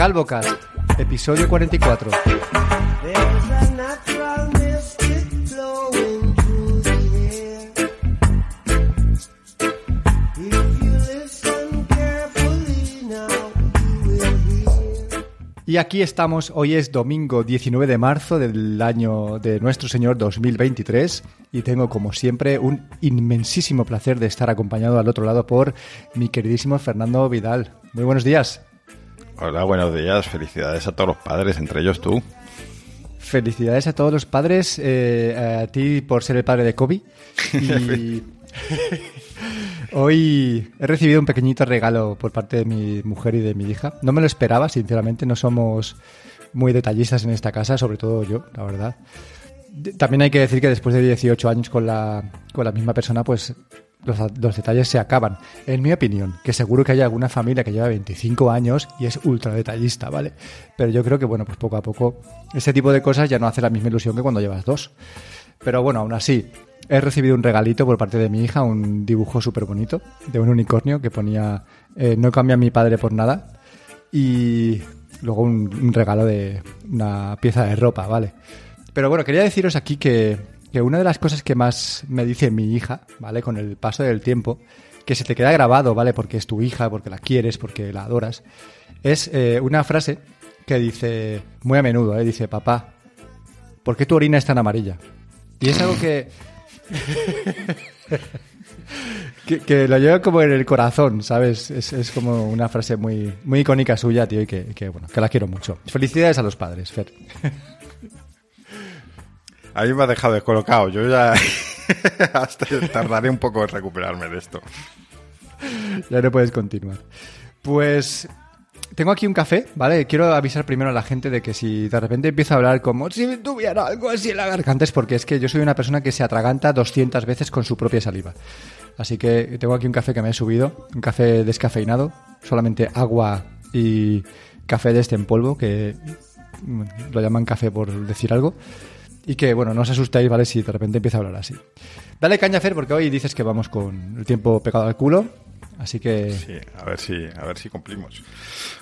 Calvocast, episodio 44. Y aquí estamos, hoy es domingo 19 de marzo del año de nuestro Señor 2023 y tengo como siempre un inmensísimo placer de estar acompañado al otro lado por mi queridísimo Fernando Vidal. Muy buenos días. Hola, buenos días. Felicidades a todos los padres, entre ellos tú. Felicidades a todos los padres, eh, a ti por ser el padre de Kobe. Y hoy he recibido un pequeñito regalo por parte de mi mujer y de mi hija. No me lo esperaba, sinceramente, no somos muy detallistas en esta casa, sobre todo yo, la verdad. También hay que decir que después de 18 años con la, con la misma persona, pues los, detalles se acaban. En mi opinión, que seguro que hay alguna familia que lleva 25 años y es ultra detallista, ¿vale? Pero yo creo que, bueno, pues poco a poco ese tipo de cosas ya no hace la misma ilusión que cuando llevas dos. Pero bueno, aún así, he recibido un regalito por parte de mi hija, un dibujo súper bonito de un unicornio que ponía eh, no cambia mi padre por nada. Y luego un, un regalo de una pieza de ropa, ¿vale? Pero bueno, quería deciros aquí que, que, una de las cosas que más me dice mi hija, ¿vale? Con el paso del tiempo, que se te queda grabado, ¿vale? Porque es tu hija, porque la quieres, porque la adoras, es eh, una frase que dice muy a menudo, ¿eh? Dice, papá, ¿por qué tu orina es tan amarilla? Y es algo que... que, que, lo lleva como en el corazón, ¿sabes? Es, es, como una frase muy, muy icónica suya, tío, y que, que, bueno, que la quiero mucho. Felicidades a los padres, Fer. A mí me ha dejado descolocado. Yo ya hasta tardaré un poco en recuperarme de esto. Ya no puedes continuar. Pues tengo aquí un café, ¿vale? Quiero avisar primero a la gente de que si de repente empiezo a hablar como si tuviera algo así en la garganta es porque es que yo soy una persona que se atraganta 200 veces con su propia saliva. Así que tengo aquí un café que me he subido, un café descafeinado, solamente agua y café de este en polvo, que lo llaman café por decir algo. Y que, bueno, no os asustéis, ¿vale? Si de repente empieza a hablar así. Dale caña, Fer, porque hoy dices que vamos con el tiempo pegado al culo. Así que... Sí, a ver si, a ver si cumplimos.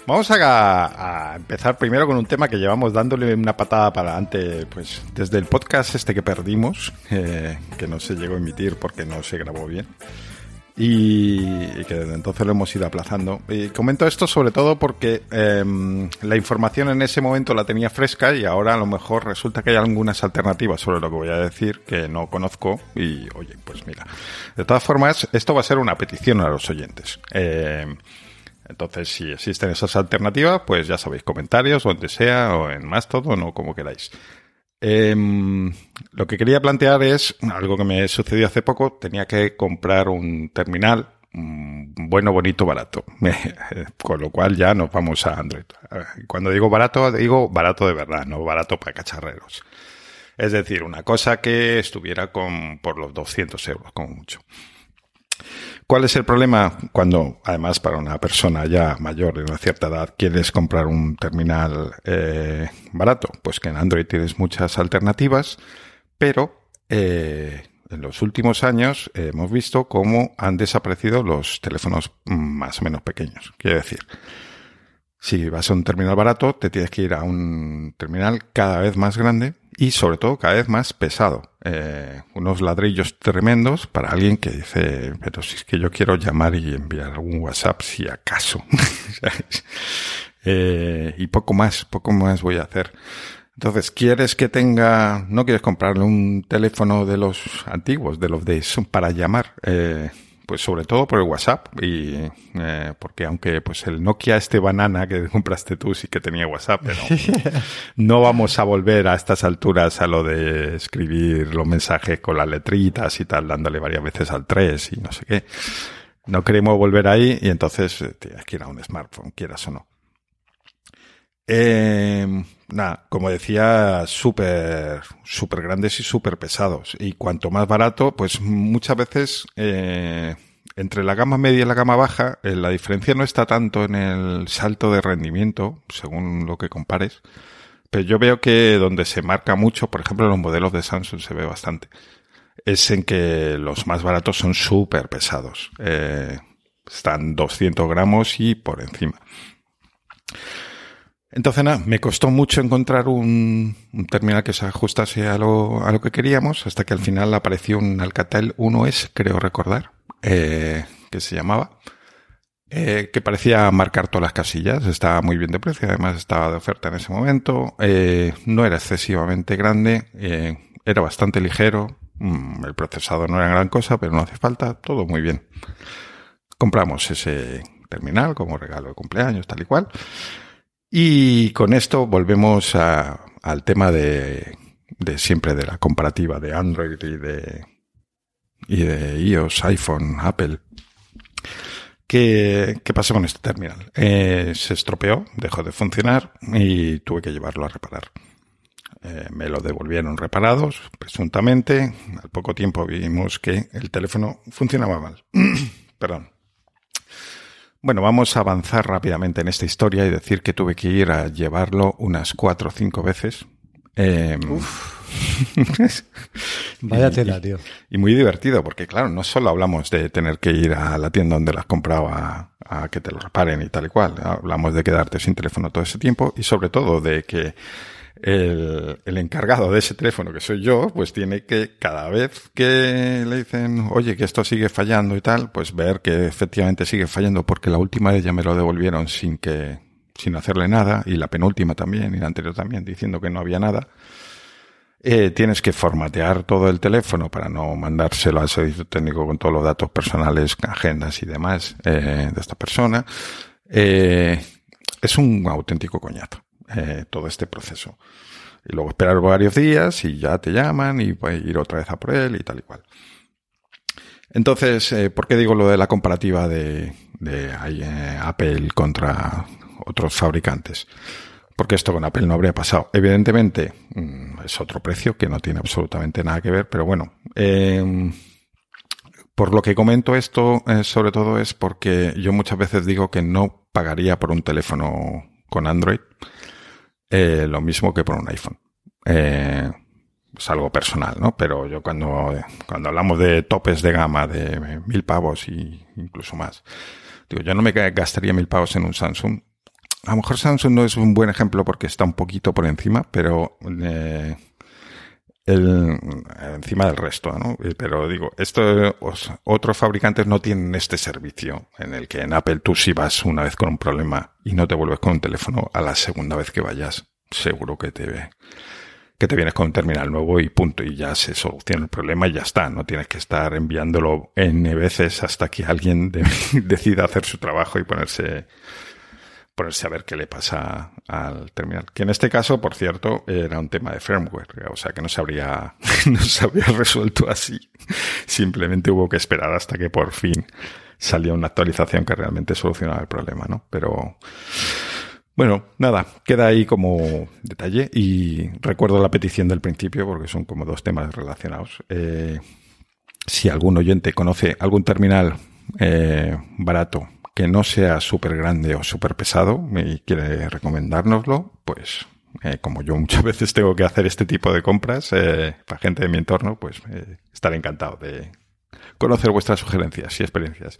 Vamos a, a, empezar primero con un tema que llevamos dándole una patada para adelante, pues desde el podcast este que perdimos, eh, que no se llegó a emitir porque no se grabó bien. Y, que desde entonces lo hemos ido aplazando. Y comento esto sobre todo porque eh, la información en ese momento la tenía fresca y ahora a lo mejor resulta que hay algunas alternativas sobre lo que voy a decir que no conozco y oye, pues mira. De todas formas, esto va a ser una petición a los oyentes. Eh, entonces, si existen esas alternativas, pues ya sabéis, comentarios, donde sea, o en Mastodon o como queráis. Eh, lo que quería plantear es algo que me sucedió hace poco. Tenía que comprar un terminal bueno, bonito, barato. Con lo cual ya nos vamos a Android. Cuando digo barato, digo barato de verdad, no barato para cacharreros. Es decir, una cosa que estuviera con, por los 200 euros, como mucho. ¿Cuál es el problema cuando, además, para una persona ya mayor de una cierta edad, quieres comprar un terminal eh, barato? Pues que en Android tienes muchas alternativas, pero eh, en los últimos años hemos visto cómo han desaparecido los teléfonos más o menos pequeños. Quiero decir, si vas a un terminal barato, te tienes que ir a un terminal cada vez más grande y sobre todo cada vez más pesado. Eh, unos ladrillos tremendos para alguien que dice, pero si es que yo quiero llamar y enviar algún WhatsApp si acaso. eh, y poco más, poco más voy a hacer. Entonces, ¿quieres que tenga, no quieres comprarle un teléfono de los antiguos, de los de para llamar? Eh, pues sobre todo por el WhatsApp y eh, porque aunque pues el Nokia este banana que compraste tú sí que tenía WhatsApp, pero no vamos a volver a estas alturas a lo de escribir los mensajes con las letritas y tal, dándole varias veces al 3 y no sé qué. No queremos volver ahí y entonces tienes que ir a un smartphone, quieras o no. Eh, nada, como decía, súper, súper grandes y súper pesados. Y cuanto más barato, pues muchas veces, eh, entre la gama media y la gama baja, eh, la diferencia no está tanto en el salto de rendimiento, según lo que compares. Pero yo veo que donde se marca mucho, por ejemplo, en los modelos de Samsung se ve bastante, es en que los más baratos son súper pesados. Eh, están 200 gramos y por encima. Entonces, nada, me costó mucho encontrar un, terminal que se ajustase a lo, a lo, que queríamos, hasta que al final apareció un Alcatel 1S, creo recordar, eh, que se llamaba, eh, que parecía marcar todas las casillas, estaba muy bien de precio, además estaba de oferta en ese momento, eh, no era excesivamente grande, era bastante ligero, mm, el procesador no era gran cosa, pero no hace falta, todo muy bien. Compramos ese terminal como regalo de cumpleaños, tal y cual. Y con esto volvemos a, al tema de, de, siempre de la comparativa de Android y de, y de iOS, iPhone, Apple. ¿Qué, qué pasó con este terminal? Eh, se estropeó, dejó de funcionar y tuve que llevarlo a reparar. Eh, me lo devolvieron reparados, presuntamente. Al poco tiempo vimos que el teléfono funcionaba mal. Perdón. Bueno, vamos a avanzar rápidamente en esta historia y decir que tuve que ir a llevarlo unas cuatro o cinco veces. Eh, Vaya tela, tío. Y muy divertido, porque claro, no solo hablamos de tener que ir a la tienda donde las compraba a, a que te lo reparen y tal y cual. Hablamos de quedarte sin teléfono todo ese tiempo y sobre todo de que el, el, encargado de ese teléfono, que soy yo, pues tiene que cada vez que le dicen, oye, que esto sigue fallando y tal, pues ver que efectivamente sigue fallando porque la última vez ya me lo devolvieron sin que, sin hacerle nada, y la penúltima también, y la anterior también, diciendo que no había nada. Eh, tienes que formatear todo el teléfono para no mandárselo al servicio técnico con todos los datos personales, agendas y demás eh, de esta persona. Eh, es un auténtico coñazo eh, todo este proceso. Y luego esperar varios días y ya te llaman y puedes ir otra vez a por él y tal y cual. Entonces, eh, ¿por qué digo lo de la comparativa de, eh, Apple contra otros fabricantes? Porque esto con Apple no habría pasado. Evidentemente, mmm, es otro precio que no tiene absolutamente nada que ver, pero bueno, eh, por lo que comento esto, sobre todo es porque yo muchas veces digo que no pagaría por un teléfono con Android eh, lo mismo que por un iPhone. Eh, es algo personal, ¿no? Pero yo cuando, cuando hablamos de topes de gama de mil pavos y incluso más, digo, yo no me gastaría mil pavos en un Samsung. A lo mejor Samsung no es un buen ejemplo porque está un poquito por encima, pero eh, el, encima del resto, ¿no? Pero digo, esto, otros fabricantes no tienen este servicio en el que en Apple tú si vas una vez con un problema y no te vuelves con un teléfono a la segunda vez que vayas, seguro que te que te vienes con un terminal nuevo y punto, y ya se soluciona el problema y ya está. No tienes que estar enviándolo N veces hasta que alguien de, decida hacer su trabajo y ponerse ponerse a ver qué le pasa al terminal. Que en este caso, por cierto, era un tema de firmware, o sea que no se habría, no se habría resuelto así. Simplemente hubo que esperar hasta que por fin salió una actualización que realmente solucionaba el problema, ¿no? Pero, bueno, nada, queda ahí como detalle y recuerdo la petición del principio porque son como dos temas relacionados. Eh, si algún oyente conoce algún terminal eh, barato que no sea súper grande o súper pesado y quiere recomendárnoslo, pues eh, como yo muchas veces tengo que hacer este tipo de compras eh, para gente de mi entorno, pues eh, estaré encantado de conocer vuestras sugerencias y experiencias.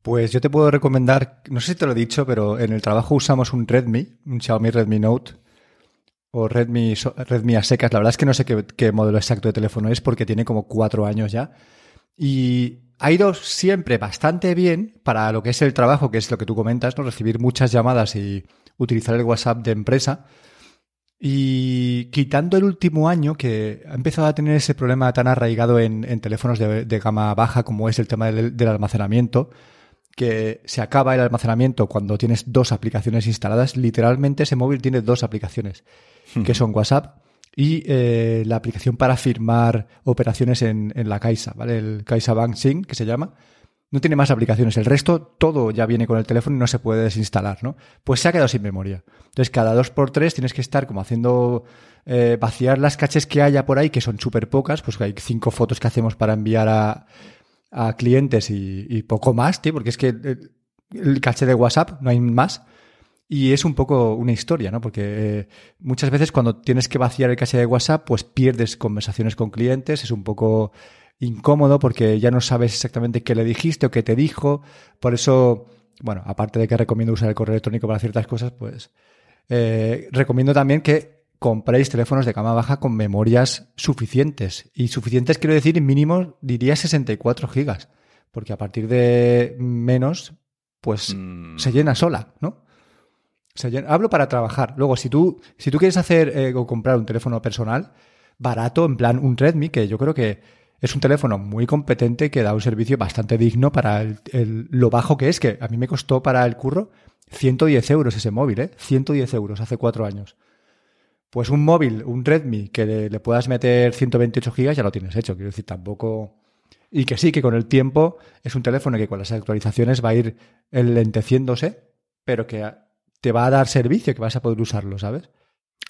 Pues yo te puedo recomendar, no sé si te lo he dicho, pero en el trabajo usamos un Redmi, un Xiaomi Redmi Note o Redmi, Redmi a secas. La verdad es que no sé qué modelo exacto de teléfono es porque tiene como cuatro años ya. Y ha ido siempre bastante bien para lo que es el trabajo, que es lo que tú comentas, ¿no? Recibir muchas llamadas y utilizar el WhatsApp de empresa. Y quitando el último año, que ha empezado a tener ese problema tan arraigado en, en teléfonos de, de, gama baja, como es el tema del, del, almacenamiento, que se acaba el almacenamiento cuando tienes dos aplicaciones instaladas. Literalmente ese móvil tiene dos aplicaciones, que son WhatsApp y eh, la aplicación para firmar operaciones en, en, la Caixa, ¿vale? El Caixa Bank Sync, que se llama. No tiene más aplicaciones. El resto, todo ya viene con el teléfono y no se puede desinstalar, ¿no? Pues se ha quedado sin memoria. Entonces, cada dos por tres tienes que estar como haciendo eh, vaciar las caches que haya por ahí, que son súper pocas, pues hay cinco fotos que hacemos para enviar a, a clientes y, poco más, tío, porque es que el, el caché de WhatsApp no hay más. Y es un poco una historia, ¿no? Porque eh, muchas veces cuando tienes que vaciar el caché de WhatsApp, pues pierdes conversaciones con clientes, es un poco incómodo porque ya no sabes exactamente qué le dijiste o qué te dijo. Por eso bueno, aparte de que recomiendo usar el correo electrónico para ciertas cosas, pues eh, recomiendo también que compréis teléfonos de gama baja con memorias suficientes. Y suficientes quiero decir, mínimo diría 64 gigas, porque a partir de menos, pues Mm. se llena sola, ¿no? Hablo para trabajar. Luego, si tú, si tú quieres hacer eh, o comprar un teléfono personal barato, en plan un Redmi, que yo creo que es un teléfono muy competente que da un servicio bastante digno para lo bajo que es, que a mí me costó para el curro 110 euros ese móvil, ¿eh? 110 euros hace cuatro años. Pues un móvil, un Redmi, que le, puedas meter 128 gigas, ya lo tienes hecho. Quiero decir, tampoco... Y que sí, que con el tiempo es un teléfono que con las actualizaciones va a ir lenteciéndose, pero que te va a dar servicio, que vas a poder usarlo, ¿sabes?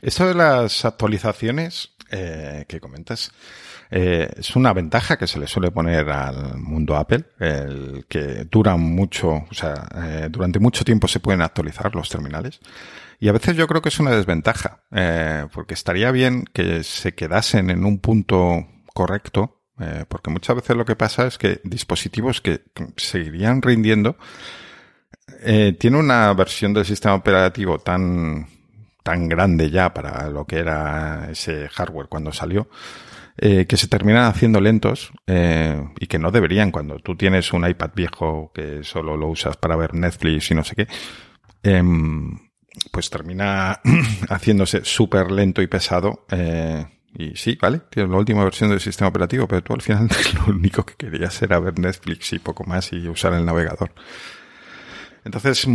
Esto de las actualizaciones eh, que comentas eh, es una ventaja que se le suele poner al mundo Apple, el que duran mucho, o sea, eh, durante mucho tiempo se pueden actualizar los terminales. Y a veces yo creo que es una desventaja, eh, porque estaría bien que se quedasen en un punto correcto, porque muchas veces lo que pasa es que dispositivos que seguirían rindiendo eh, tiene una versión del sistema operativo tan tan grande ya para lo que era ese hardware cuando salió, eh, que se terminan haciendo lentos eh, y que no deberían cuando tú tienes un iPad viejo que solo lo usas para ver Netflix y no sé qué, em, pues termina haciéndose súper lento y pesado. y sí, vale, tienes la última versión del sistema operativo, pero tú al final lo único que querías era ver Netflix y poco más y usar el navegador. Entonces,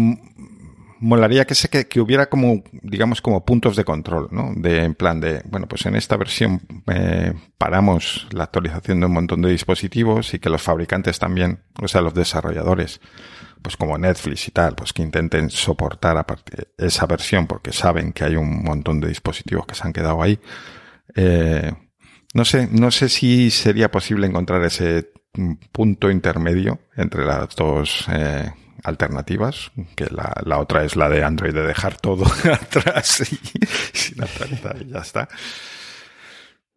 molaría que, se, que, hubiera como, digamos, como puntos de control, ¿no? De, en plan de, bueno, pues en esta versión eh, paramos la actualización de un montón de dispositivos y que los fabricantes también, o sea, los desarrolladores, pues como Netflix y tal, pues que intenten soportar a esa versión porque saben que hay un montón de dispositivos que se han quedado ahí. Eh, no sé, no sé si sería posible encontrar ese mm, punto intermedio entre las dos eh, alternativas, que la, otra es la de Android de dejar todo atrás y y ya está.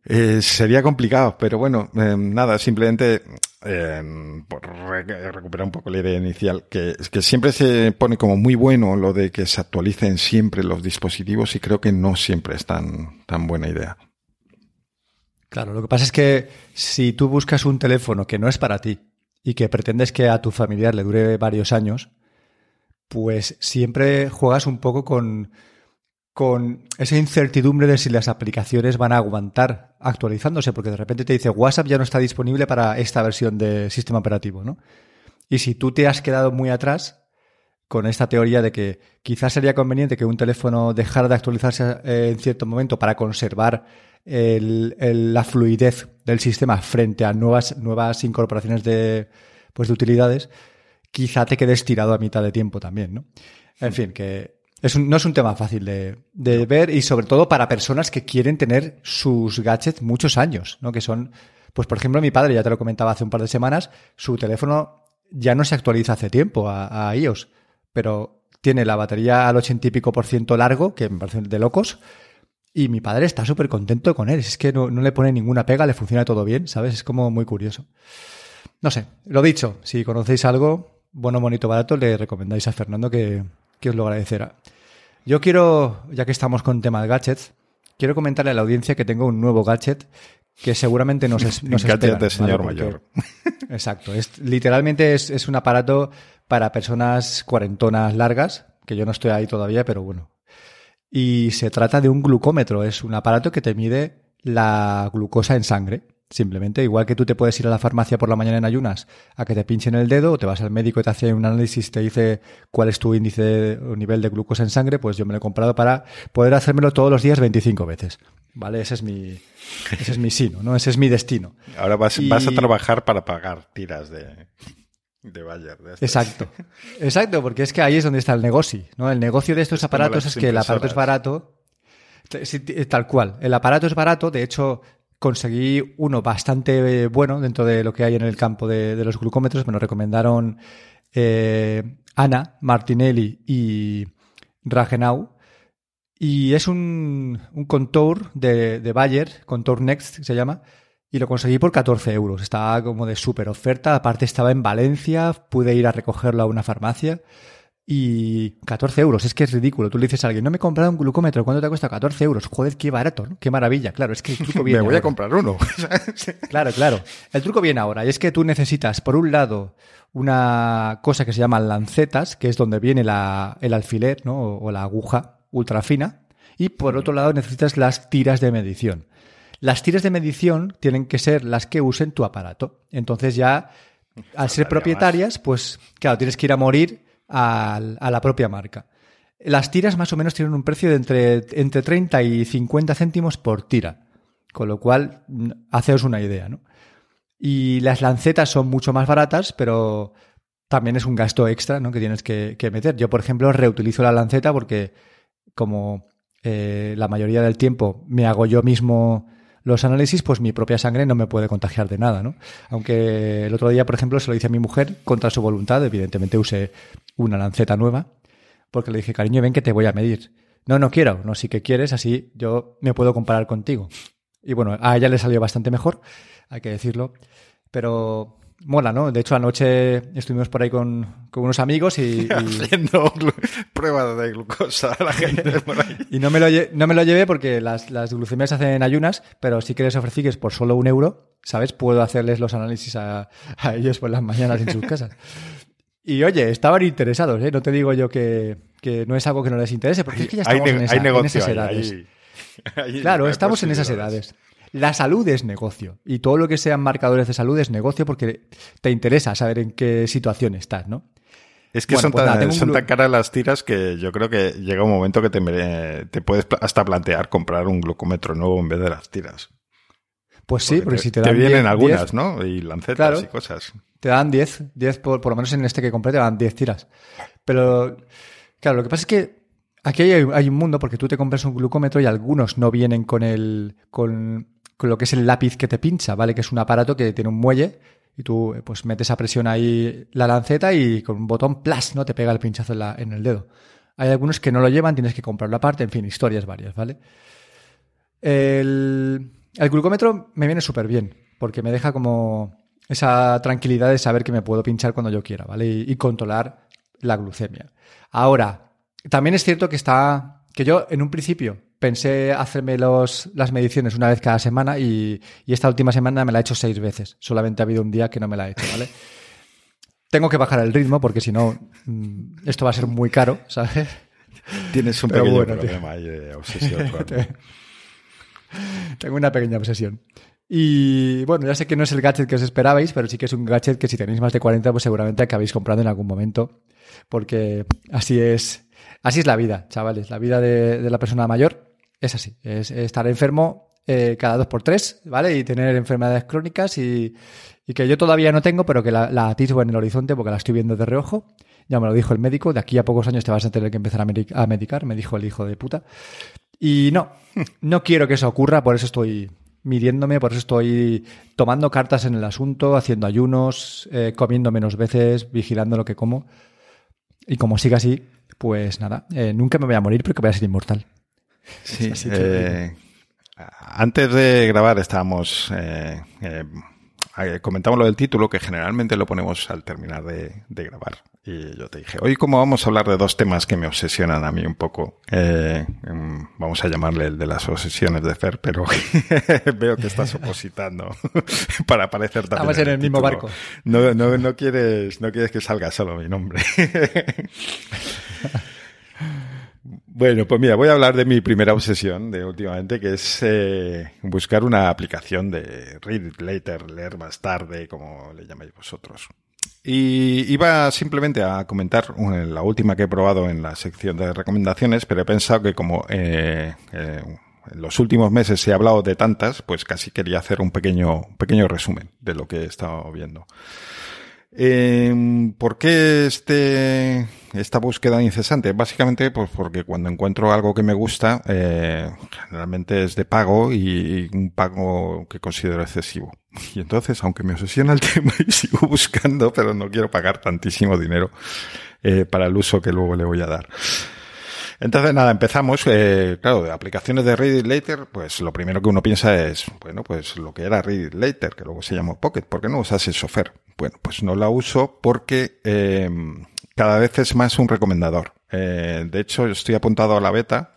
Eh, sería complicado, pero bueno, eh, nada, simplemente eh, por re recuperar un poco la idea inicial, que, que siempre se pone como muy bueno lo de que se actualicen siempre los dispositivos y creo que no siempre es tan, tan buena idea. Claro, lo que pasa es que si tú buscas un teléfono que no es para ti y que pretendes que a tu familiar le dure varios años, pues siempre juegas un poco con, con esa incertidumbre de si las aplicaciones van a aguantar actualizándose, porque de repente te dice WhatsApp ya no está disponible para esta versión de sistema operativo, ¿no? Y si tú te has quedado muy atrás con esta teoría de que quizás sería conveniente que un teléfono dejara de actualizarse en cierto momento para conservar el, el, la fluidez del sistema frente a nuevas, nuevas incorporaciones de, pues, de utilidades, quizá te quedes tirado a mitad de tiempo también, ¿no? En fin, que es un, no es un tema fácil de, de, ver y sobre todo para personas que quieren tener sus gadgets muchos años, ¿no? Que son, pues por ejemplo, mi padre, ya te lo comentaba hace un par de semanas, su teléfono ya no se actualiza hace tiempo a, a iOS, pero tiene la batería al ochenta y pico por ciento largo, que me parece de locos, y mi padre está súper contento con él. Es que no, no, le pone ninguna pega, le funciona todo bien, ¿sabes? Es como muy curioso. No sé, lo dicho, si conocéis algo, bueno, bonito, barato, le recomendáis a Fernando que, que os lo agradecerá. Yo quiero, ya que estamos con tema de gadgets, quiero comentarle a la audiencia que tengo un nuevo gadget que seguramente nos, es, nos gadget de señor ¿vale? mayor. Exacto, es, literalmente es, es un aparato para personas cuarentonas largas, que yo no estoy ahí todavía, pero bueno, y se trata de un glucómetro. Es un aparato que te mide la glucosa en sangre. Simplemente, igual que tú te puedes ir a la farmacia por la mañana en ayunas a que te pinchen el dedo, o te vas al médico y te hace un análisis, te dice cuál es tu índice o nivel de glucosa en sangre, pues yo me lo he comprado para poder hacérmelo todos los días 25 veces. ¿Vale? Ese es mi, ese es mi sino, ¿no? Ese es mi destino. Ahora vas, Y- vas a trabajar para pagar tiras de, de Bayer. de. Exacto. Exacto, porque es que ahí es donde está el negocio, ¿no? El negocio de estos Es aparatos es que el aparato es barato. T- Tal cual. El aparato es barato. De hecho, conseguí uno bastante eh, bueno dentro de lo que hay en el campo de, de los glucómetros. Me lo recomendaron eh, Ana Martinelli y Ragenau. Y es un, un Contour de, de Bayer, Contour Next se llama, y lo conseguí por 14 euros. Estaba como de súper oferta. Aparte estaba en Valencia, pude ir a recogerlo a una farmacia. Y 14 euros, es que es ridículo. Tú le dices a alguien, no me he comprado un glucómetro, ¿cuánto te cuesta? 14 euros. Joder, qué barato, ¿no? Qué maravilla. Claro, es que el truco viene. me voy a comprar uno. claro, claro. El truco viene ahora. Y es que tú necesitas, por un lado, una cosa que se llama lancetas, que es donde viene la, el alfiler, ¿no? O, o la aguja ultra fina. Y por otro lado, necesitas las tiras de medición. Las tiras de medición tienen que ser las que usen tu aparato. Entonces ya, al ser propietarias, pues claro, tienes que ir a morir a, la propia marca. Las tiras más o menos tienen un precio de entre, entre 30 y 50 céntimos por tira. Con lo cual, mm, haceos una idea, ¿no? Y las lancetas son mucho más baratas, pero también es un gasto extra ¿no? que tienes que, meter. Yo, por ejemplo, reutilizo la lanceta porque como eh, la mayoría del tiempo me hago yo mismo los análisis, pues mi propia sangre no me puede contagiar de nada, ¿no? Aunque el otro día, por ejemplo, se lo hice a mi mujer contra su voluntad, evidentemente usé una lanceta nueva, porque le dije, cariño, ven que te voy a medir. No, no quiero, no, sí que quieres, así yo me puedo comparar contigo. Y bueno, a ella le salió bastante mejor, hay que decirlo, pero mola, ¿no? De hecho, anoche estuvimos por ahí con, unos amigos y, Haciendo pruebas de glucosa a la gente por ahí. y no me lo, no me lo llevé porque las, las glucemias se hacen en ayunas, pero sí que les ofrecí que es por solo un euro, ¿sabes? Puedo hacerles los análisis a, ellos por las mañanas en sus casas. Y oye, estaban interesados, ¿eh? No te digo yo que, no es algo que no les interese, porque es que ya estamos en, esas edades. claro, estamos en esas edades. La salud es negocio y todo lo que sean marcadores de salud es negocio porque te interesa saber en qué situación estás, ¿no? Es que son, pues tan, caras las tiras que yo creo que llega un momento que te, te, puedes hasta plantear comprar un glucómetro nuevo en vez de las tiras. Pues sí, porque, si te dan. Te vienen algunas, ¿no? Y lancetas y cosas. Te dan 10, 10 por, por lo menos en este que compré te dan 10 tiras. Pero, claro, lo que pasa es que aquí hay, hay, un mundo porque tú te compras un glucómetro y algunos no vienen con el. con con lo que es el lápiz que te pincha, ¿vale? Que es un aparato que tiene un muelle y tú pues metes a presión ahí la lanceta y con un botón plas, ¿no? Te pega el pinchazo en, el dedo. Hay algunos que no lo llevan, tienes que comprarlo aparte, en fin, historias varias, ¿vale? El, glucómetro me viene súper bien, porque me deja como esa tranquilidad de saber que me puedo pinchar cuando yo quiera, ¿vale? y controlar la glucemia. Ahora, también es cierto que está, que yo en un principio pensé hacerme los, las mediciones una vez cada semana y, esta última semana me la he hecho seis veces. Solamente ha habido un día que no me la he hecho, ¿vale? Tengo que bajar el ritmo porque si no, mm, esto va a ser muy caro, ¿sabes? Tienes un pequeño problema de obsesión. Tengo una pequeña obsesión. Y bueno, ya sé que no es el gadget que os esperabais, pero sí que es un gadget que si tenéis más de 40, pues seguramente acabéis comprando en algún momento. Porque así es, así es la vida, chavales. La vida de la persona mayor es así, es estar enfermo eh, cada dos por tres, ¿vale? Y tener enfermedades crónicas y, que yo todavía no tengo, pero que la, la, atisbo en el horizonte porque la estoy viendo de reojo. Ya me lo dijo el médico, de aquí a pocos años te vas a tener que empezar a, medicar, me dijo el hijo de puta. Y no, no quiero que eso ocurra, por eso estoy midiéndome, por eso estoy tomando cartas en el asunto, haciendo ayunos, eh, comiendo menos veces, vigilando lo que como. Y como siga así, pues nada, eh, nunca me voy a morir porque voy a ser inmortal. Sí, eh, antes de grabar estábamos... Eh, eh, comentamos lo del título, que generalmente lo ponemos al terminar de, grabar. Y yo te dije, hoy como vamos a hablar de dos temas que me obsesionan a mí un poco, em, vamos a llamarle el de las obsesiones de Fer, pero veo que estás opositando para aparecer también. Estamos en el, mismo barco. No, no, no, quieres, no quieres que salga solo mi nombre. Bueno, pues mira, voy a hablar de mi primera obsesión de últimamente, que es eh, buscar una aplicación de read later, leer más tarde, como le llamáis vosotros. Y iba simplemente a comentar la última que he probado en la sección de recomendaciones, pero he pensado que como eh, eh, en los últimos meses se ha hablado de tantas, pues casi quería hacer un pequeño, pequeño resumen de lo que he estado viendo. Eh, ¿Por qué este, esta búsqueda incesante? Básicamente, pues porque cuando encuentro algo que me gusta, eh, generalmente es de pago y, un pago que considero excesivo. Y entonces, aunque me obsesiona el tema y sigo buscando, pero no quiero pagar tantísimo dinero eh, para el uso que luego le voy a dar. Entonces, nada, empezamos. Eh, claro, de aplicaciones de Read It Later, pues lo primero que uno piensa es, bueno, pues lo que era Read It Later, que luego se llamó Pocket. ¿Por qué no usas el software? Bueno, pues no la uso porque cada vez es más un recomendador. Eh, de hecho, estoy apuntado a la beta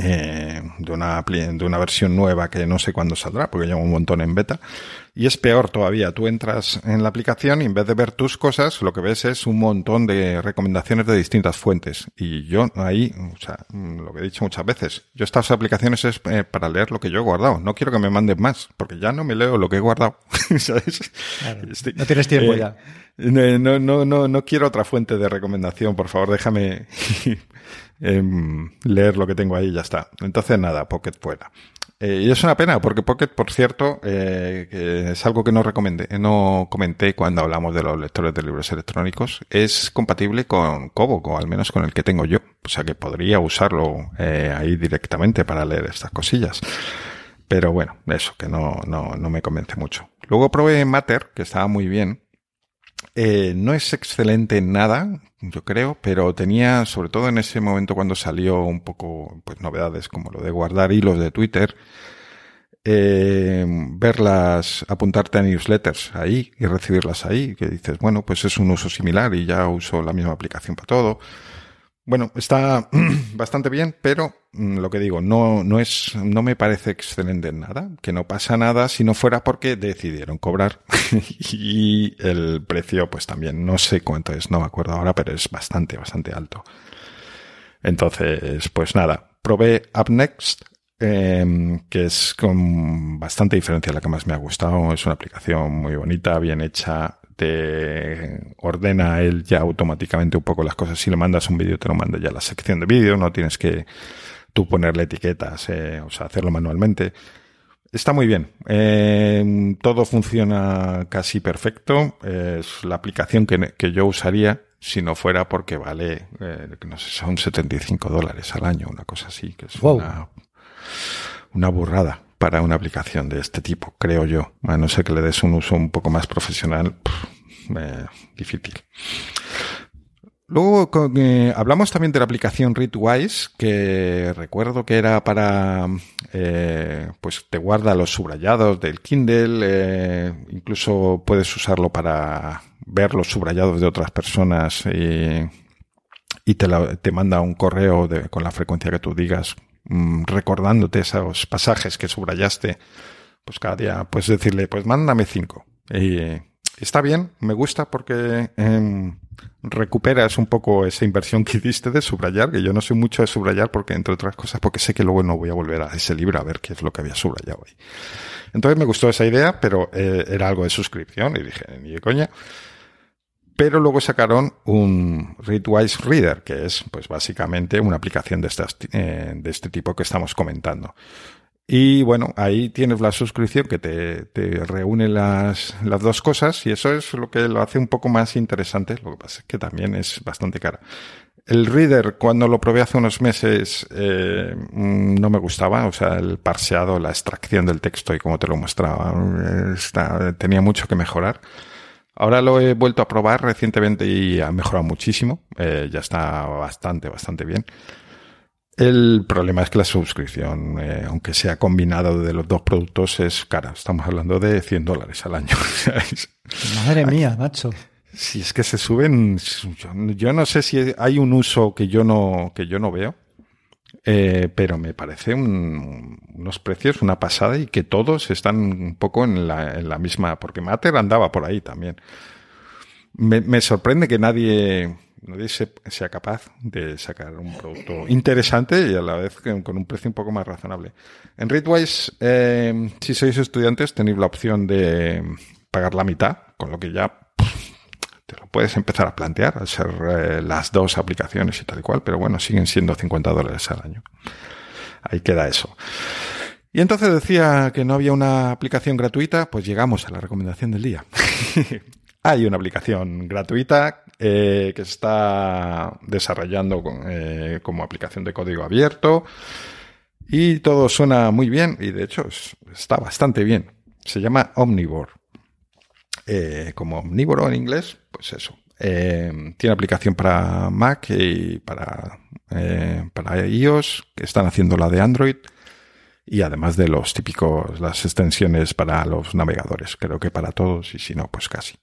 eh, de, una, de una versión nueva que no sé cuándo saldrá, porque lleva un montón en beta. Y es peor todavía, tú entras en la aplicación y en vez de ver tus cosas, lo que ves es un montón de recomendaciones de distintas fuentes. Y yo ahí, o sea, lo que he dicho muchas veces, yo estas aplicaciones es eh, para leer lo que yo he guardado. No quiero que me manden más, porque ya no me leo lo que he guardado. no tienes tiempo eh, ya. No, no, no, no quiero otra fuente de recomendación, por favor, déjame em, leer lo que tengo ahí y ya está. Entonces, nada, Pocket fuera. Eh, y es una pena, porque Pocket, por cierto, eh, es algo que no recomendé, no comenté cuando hablamos de los lectores de libros electrónicos, es compatible con Kobo, o al menos con el que tengo yo. O sea que podría usarlo eh, ahí directamente para leer estas cosillas. Pero bueno, eso, que no, no, no me convence mucho. Luego probé Matter, que estaba muy bien, eh, no es excelente en nada, yo creo, pero tenía, sobre todo en ese momento cuando salió un poco, pues novedades como lo de guardar hilos de Twitter, eh, verlas, apuntarte a newsletters ahí y recibirlas ahí, que dices, bueno, pues es un uso similar y ya uso la misma aplicación para todo. Bueno, está bastante bien, pero mm, lo que digo, no, no es, no me parece excelente en nada, que no pasa nada si no fuera porque decidieron cobrar y el precio, pues también, no sé cuánto es, no me acuerdo ahora, pero es bastante, bastante alto. Entonces, pues nada, probé UpNext, eh, que es con bastante diferencia la que más me ha gustado. Es una aplicación muy bonita, bien hecha, te ordena él ya automáticamente un poco las cosas. Si le mandas un vídeo, te lo manda ya la sección de vídeo, no tienes que tú ponerle etiquetas, eh, o sea, hacerlo manualmente. Está muy bien. Eh, todo funciona casi perfecto. Es la aplicación que, que, yo usaría si no fuera porque vale, eh, no sé, son 75 dólares al año, una cosa así, que es una, una burrada para una aplicación de este tipo, creo yo. A no ser que le des un uso un poco más profesional, difícil. Luego eh, hablamos también de la aplicación Readwise, que recuerdo que era para, eh, pues te guarda los subrayados del Kindle, eh, incluso puedes usarlo para ver los subrayados de otras personas y, y te, la, te, manda un correo de, con la frecuencia que tú digas Mm, recordándote esos pasajes que subrayaste, pues cada día puedes decirle, pues mándame cinco. Y está bien, me gusta porque eh, recuperas un poco esa inversión que hiciste de subrayar, que yo no soy mucho de subrayar porque, entre otras cosas, porque sé que luego no voy a volver a ese libro a ver qué es lo que había subrayado ahí. Entonces me gustó esa idea, pero eh, era algo de suscripción y dije, ni de coña. Pero luego sacaron un Readwise Reader, que es pues básicamente una aplicación de, estas, eh, de este tipo que estamos comentando. Y bueno, ahí tienes la suscripción que te, te, reúne las, las dos cosas y eso es lo que lo hace un poco más interesante. Lo que pasa es que también es bastante cara. El Reader, cuando lo probé hace unos meses, eh, no me gustaba. O sea, el parseado, la extracción del texto y como te lo mostraba, eh, está, tenía mucho que mejorar. Ahora lo he vuelto a probar recientemente y ha mejorado muchísimo. Eh, ya está bastante, bastante bien. El problema es que la suscripción, eh, aunque sea combinado de los dos productos, es cara. Estamos hablando de 100 dólares al año. Madre mía, macho. Si es que se suben, yo no sé si hay un uso que yo no, que yo no veo. Eh, pero me parece un, unos precios, una pasada y que todos están un poco en la, en la misma, porque Mater andaba por ahí también. Me, sorprende que nadie, nadie se, sea capaz de sacar un producto interesante y a la vez con un precio un poco más razonable. En Readwise, eh, si sois estudiantes, tenéis la opción de pagar la mitad, con lo que ya te lo puedes empezar a plantear al ser eh, las dos aplicaciones y tal y cual, pero bueno, siguen siendo 50 dólares al año. Ahí queda eso. Y entonces decía que no había una aplicación gratuita, pues llegamos a la recomendación del día. Hay una aplicación gratuita eh, que se está desarrollando eh, como aplicación de código abierto y todo suena muy bien y de hecho está bastante bien. Se llama Omnivore. Eh, como omnívoro en inglés, pues eso. Eh, tiene aplicación para Mac y para, eh, para iOS, que están haciendo la de Android. Y además de los típicos, las extensiones para los navegadores. Creo que para todos, y si no, pues casi.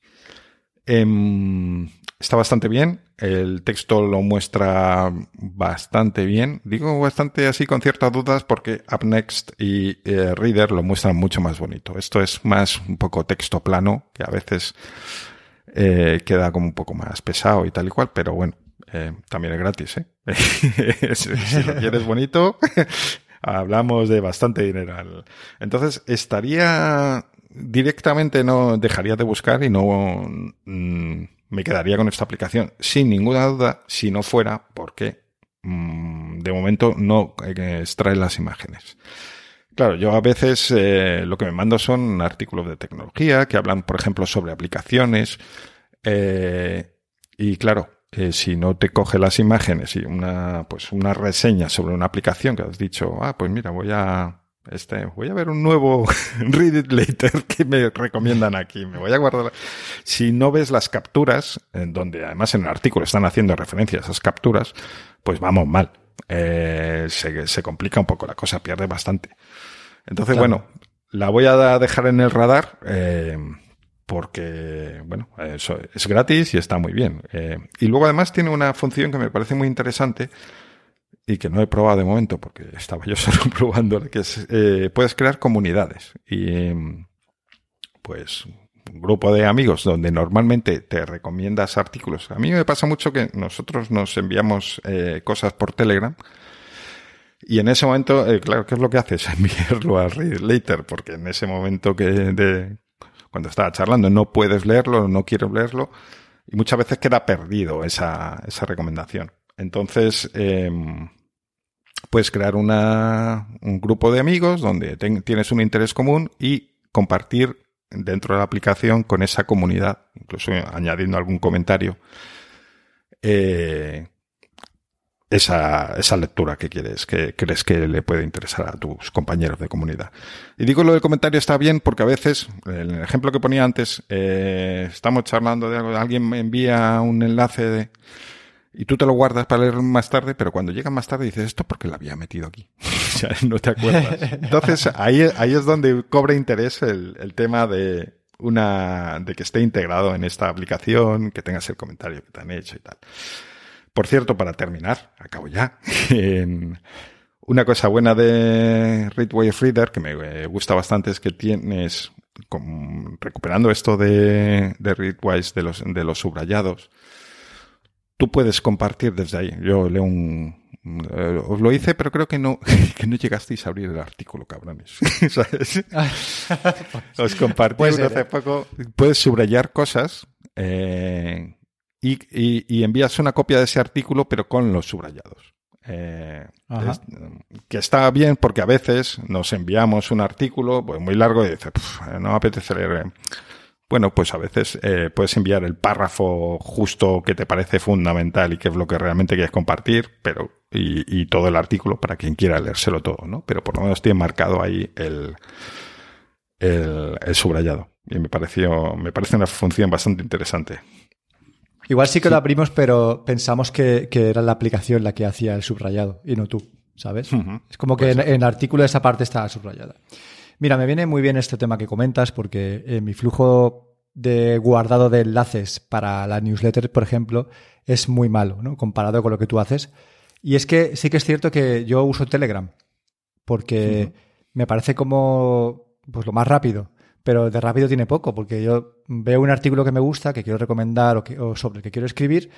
Em, está bastante bien. El texto lo muestra bastante bien. Digo bastante así con ciertas dudas porque UpNext y eh, Reader lo muestran mucho más bonito. Esto es más un poco texto plano, que a veces eh, queda como un poco más pesado y tal y cual, pero bueno, eh, también es gratis, ¿eh? si, si lo quieres bonito, hablamos de bastante dinero. Entonces, estaría directamente no dejaría de buscar y no mm, me quedaría con esta aplicación sin ninguna duda si no fuera porque mm, de momento no extrae las imágenes. Claro, yo a veces eh, lo que me mando son artículos de tecnología que hablan, por ejemplo, sobre aplicaciones. Eh, y claro, eh, si no te coge las imágenes y una, pues una reseña sobre una aplicación que has dicho, ah, pues mira, voy a este, voy a ver un nuevo Read It Later que me recomiendan aquí. Me voy a guardar. Si no ves las capturas, en donde además en el artículo están haciendo referencia a esas capturas, pues vamos mal. Eh, se, se, complica un poco la cosa, pierde bastante. Entonces, claro. bueno, la voy a dejar en el radar. Eh, porque, bueno, eso es gratis y está muy bien. Eh, y luego además tiene una función que me parece muy interesante, y que no he probado de momento porque estaba yo solo probando, que es, eh, puedes crear comunidades y pues un grupo de amigos donde normalmente te recomiendas artículos. A mí me pasa mucho que nosotros nos enviamos eh, cosas por Telegram y en ese momento, eh, claro, ¿qué es lo que haces? Enviarlo a Read Later porque en ese momento que de cuando estaba charlando no puedes leerlo, no quieres leerlo y muchas veces queda perdido esa, esa recomendación. Entonces, eh, puedes crear una, un grupo de amigos donde ten, tienes un interés común y compartir dentro de la aplicación con esa comunidad, incluso añadiendo algún comentario, eh, esa, esa lectura que quieres, que crees que le puede interesar a tus compañeros de comunidad. Y digo lo del comentario está bien porque a veces, en el ejemplo que ponía antes, eh, estamos charlando de algo, alguien me envía un enlace de, y tú te lo guardas para leer más tarde, pero cuando llega más tarde dices, ¿esto porque lo había metido aquí? o sea, no te acuerdas. Entonces, ahí, ahí es donde cobra interés el, el tema de una, de que esté integrado en esta aplicación, que tengas el comentario que te han hecho y tal. Por cierto, para terminar, acabo ya. Una cosa buena de Readway Reader, que me gusta bastante, es que tienes, como, recuperando esto de, de Readwise, de los, de los subrayados, tú puedes compartir desde ahí. Yo leo un... Eh, os lo hice, pero creo que no, que no llegasteis a abrir el artículo, cabrones. ¿Sabes? os compartí hace ¿eh? poco. Puedes subrayar cosas eh, y, y, y, envías una copia de ese artículo, pero con los subrayados. Eh, es, que está bien porque a veces nos enviamos un artículo pues, muy largo y dices, no me apetece leer bueno, pues a veces eh, puedes enviar el párrafo justo que te parece fundamental y que es lo que realmente quieres compartir, pero y, y, todo el artículo para quien quiera leérselo todo, ¿no? Pero por lo menos tiene marcado ahí el, el, el subrayado. Y me pareció, me parece una función bastante interesante. Igual sí que lo abrimos, pero pensamos que, que, era la aplicación la que hacía el subrayado y no tú, ¿sabes? Uh -huh. Es como que pues en, en, el artículo esa parte está subrayada. Mira, me viene muy bien este tema que comentas porque eh, mi flujo de guardado de enlaces para la newsletter, por ejemplo, es muy malo, ¿no? Comparado con lo que tú haces. Y es que sí que es cierto que yo uso Telegram porque sí. me parece como pues lo más rápido, pero de rápido tiene poco porque yo veo un artículo que me gusta, que quiero recomendar o, que, o sobre el que quiero escribir,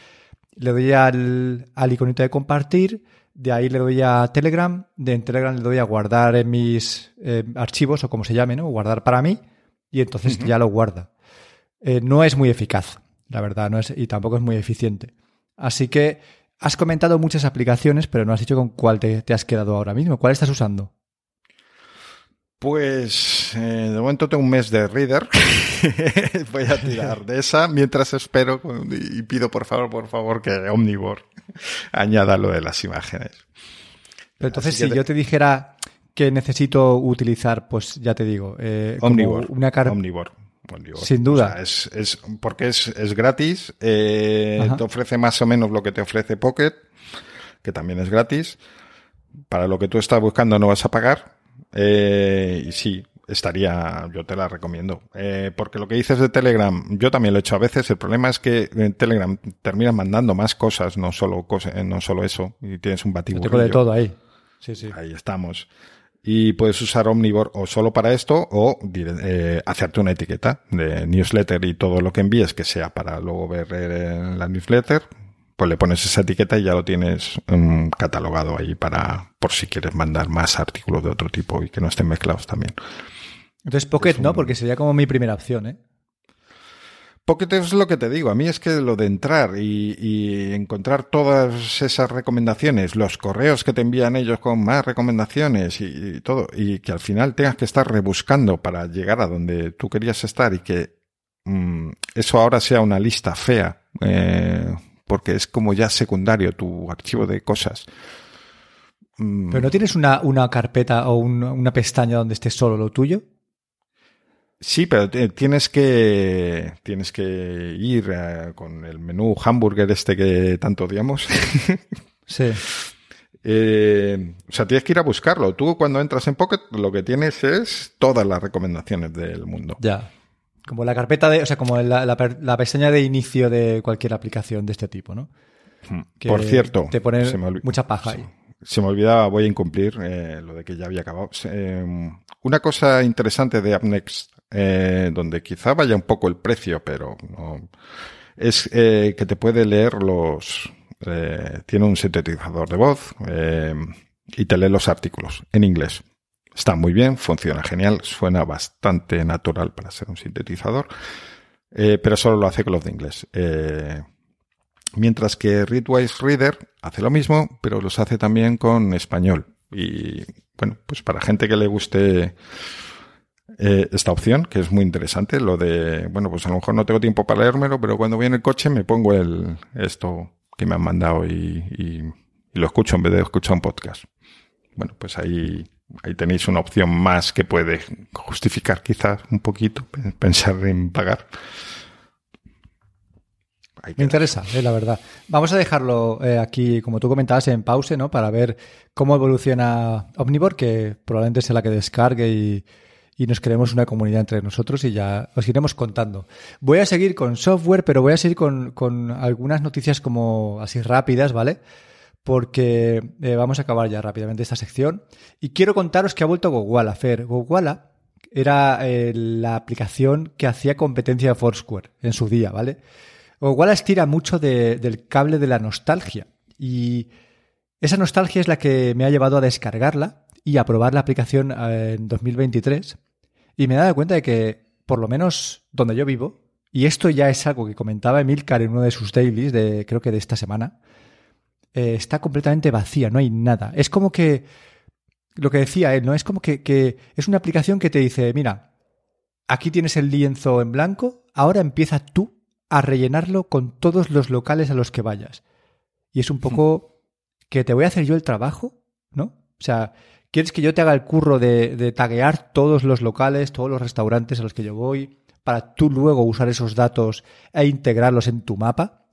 le doy al, al iconito de compartir de ahí le doy a Telegram, de en Telegram le doy a guardar en mis eh, archivos o como se llame, ¿no? Guardar para mí y entonces uh -huh. ya lo guarda. Eh, no es muy eficaz, la verdad, no es, y tampoco es muy eficiente. Así que has comentado muchas aplicaciones, pero no has dicho con cuál te, te has quedado ahora mismo. ¿Cuál estás usando? Pues eh, de momento tengo un mes de Reader. Voy a tirar de esa mientras espero y pido por favor, por favor, que Omnivore añada lo de las imágenes. Pero entonces, si te... yo te dijera que necesito utilizar, pues ya te digo, eh, Omnivore. una car... Omnivore. Sin duda. es, es, porque es, es gratis, eh, te ofrece más o menos lo que te ofrece Pocket, que también es gratis. Para lo que tú estás buscando no vas a pagar. Eh, y sí, estaría, yo te la recomiendo. Eh, porque lo que dices de Telegram, yo también lo he hecho a veces. El problema es que en Telegram terminas mandando más cosas, no solo cosas, eh, no solo eso. Y tienes un batiburrillo. de todo ahí. Sí, sí. Ahí estamos. Y puedes usar Omnivore o solo para esto o eh, hacerte una etiqueta de newsletter y todo lo que envíes que sea para luego ver en la newsletter. Pues le pones esa etiqueta y ya lo tienes um, catalogado ahí para por si quieres mandar más artículos de otro tipo y que no estén mezclados también. Entonces Pocket no, porque sería como mi primera opción, ¿eh? Pocket es lo que te digo. A mí es que lo de entrar y, encontrar todas esas recomendaciones, los correos que te envían ellos con más recomendaciones y, todo, y que al final tengas que estar rebuscando para llegar a donde tú querías estar y que mm, eso ahora sea una lista fea, eh, porque es como ya secundario tu archivo de cosas. Mm. Pero no tienes una, una carpeta o una pestaña donde esté solo lo tuyo. Sí, pero tienes que tienes que ir eh, con el menú hamburger este que tanto odiamos. sí. Eh, o sea, tienes que ir a buscarlo. Tú cuando entras en Pocket lo que tienes es todas las recomendaciones del mundo. Ya. Como la carpeta de, o sea, como la, la, pestaña de inicio de cualquier aplicación de este tipo, ¿no? Hmm. Por cierto, te pone mucha paja ahí. Se me olvidaba, voy a incumplir eh, lo de que ya había acabado. una cosa interesante de AppNext eh, donde quizá vaya un poco el precio, pero no, es eh, que te puede leer los... Eh, tiene un sintetizador de voz y te lee los artículos en inglés. Está muy bien, funciona genial, suena bastante natural para ser un sintetizador, pero solo lo hace con los de inglés. Mientras que Readwise Reader hace lo mismo, pero los hace también con español. Y bueno, pues para gente que le guste eh, esta opción, que es muy interesante, lo de, bueno, pues a lo mejor no tengo tiempo para leérmelo, pero cuando voy en el coche me pongo el, esto que me han mandado y, y, lo escucho en vez de escuchar un podcast. Bueno, pues ahí, ahí tenéis una opción más que puede justificar quizás un poquito pensar en pagar. Me interesa, eh, la verdad. Vamos a dejarlo eh, aquí, como tú comentabas, en pause, ¿no? Para ver cómo evoluciona Omnivore, que probablemente sea la que descargue y, y nos creemos una comunidad entre nosotros y ya os iremos contando. Voy a seguir con software, pero voy a seguir con, algunas noticias como así rápidas, ¿vale? Porque eh, vamos a acabar ya rápidamente esta sección. Y quiero contaros que ha vuelto Gowala. Fer, Gowala era eh, la aplicación que hacía competencia de Foursquare en su día, ¿vale? Gowala estira mucho del cable de la nostalgia. Y esa nostalgia es la que me ha llevado a descargarla y a probar la aplicación eh, en 2023 y me he dado cuenta de que, por lo menos donde yo vivo, y esto ya es algo que comentaba Emilcar en uno de sus dailies, de, creo que de esta semana, eh, está completamente vacía, no hay nada. Es como que, lo que decía él, ¿no? Es como que, que es una aplicación que te dice, mira, aquí tienes el lienzo en blanco, ahora empieza tú a rellenarlo con todos los locales a los que vayas. Y es un poco que te voy a hacer yo el trabajo, ¿no? O sea, ¿Quieres que yo te haga el curro de, taguear todos los locales, todos los restaurantes a los que yo voy, para tú luego usar esos datos e integrarlos en tu mapa?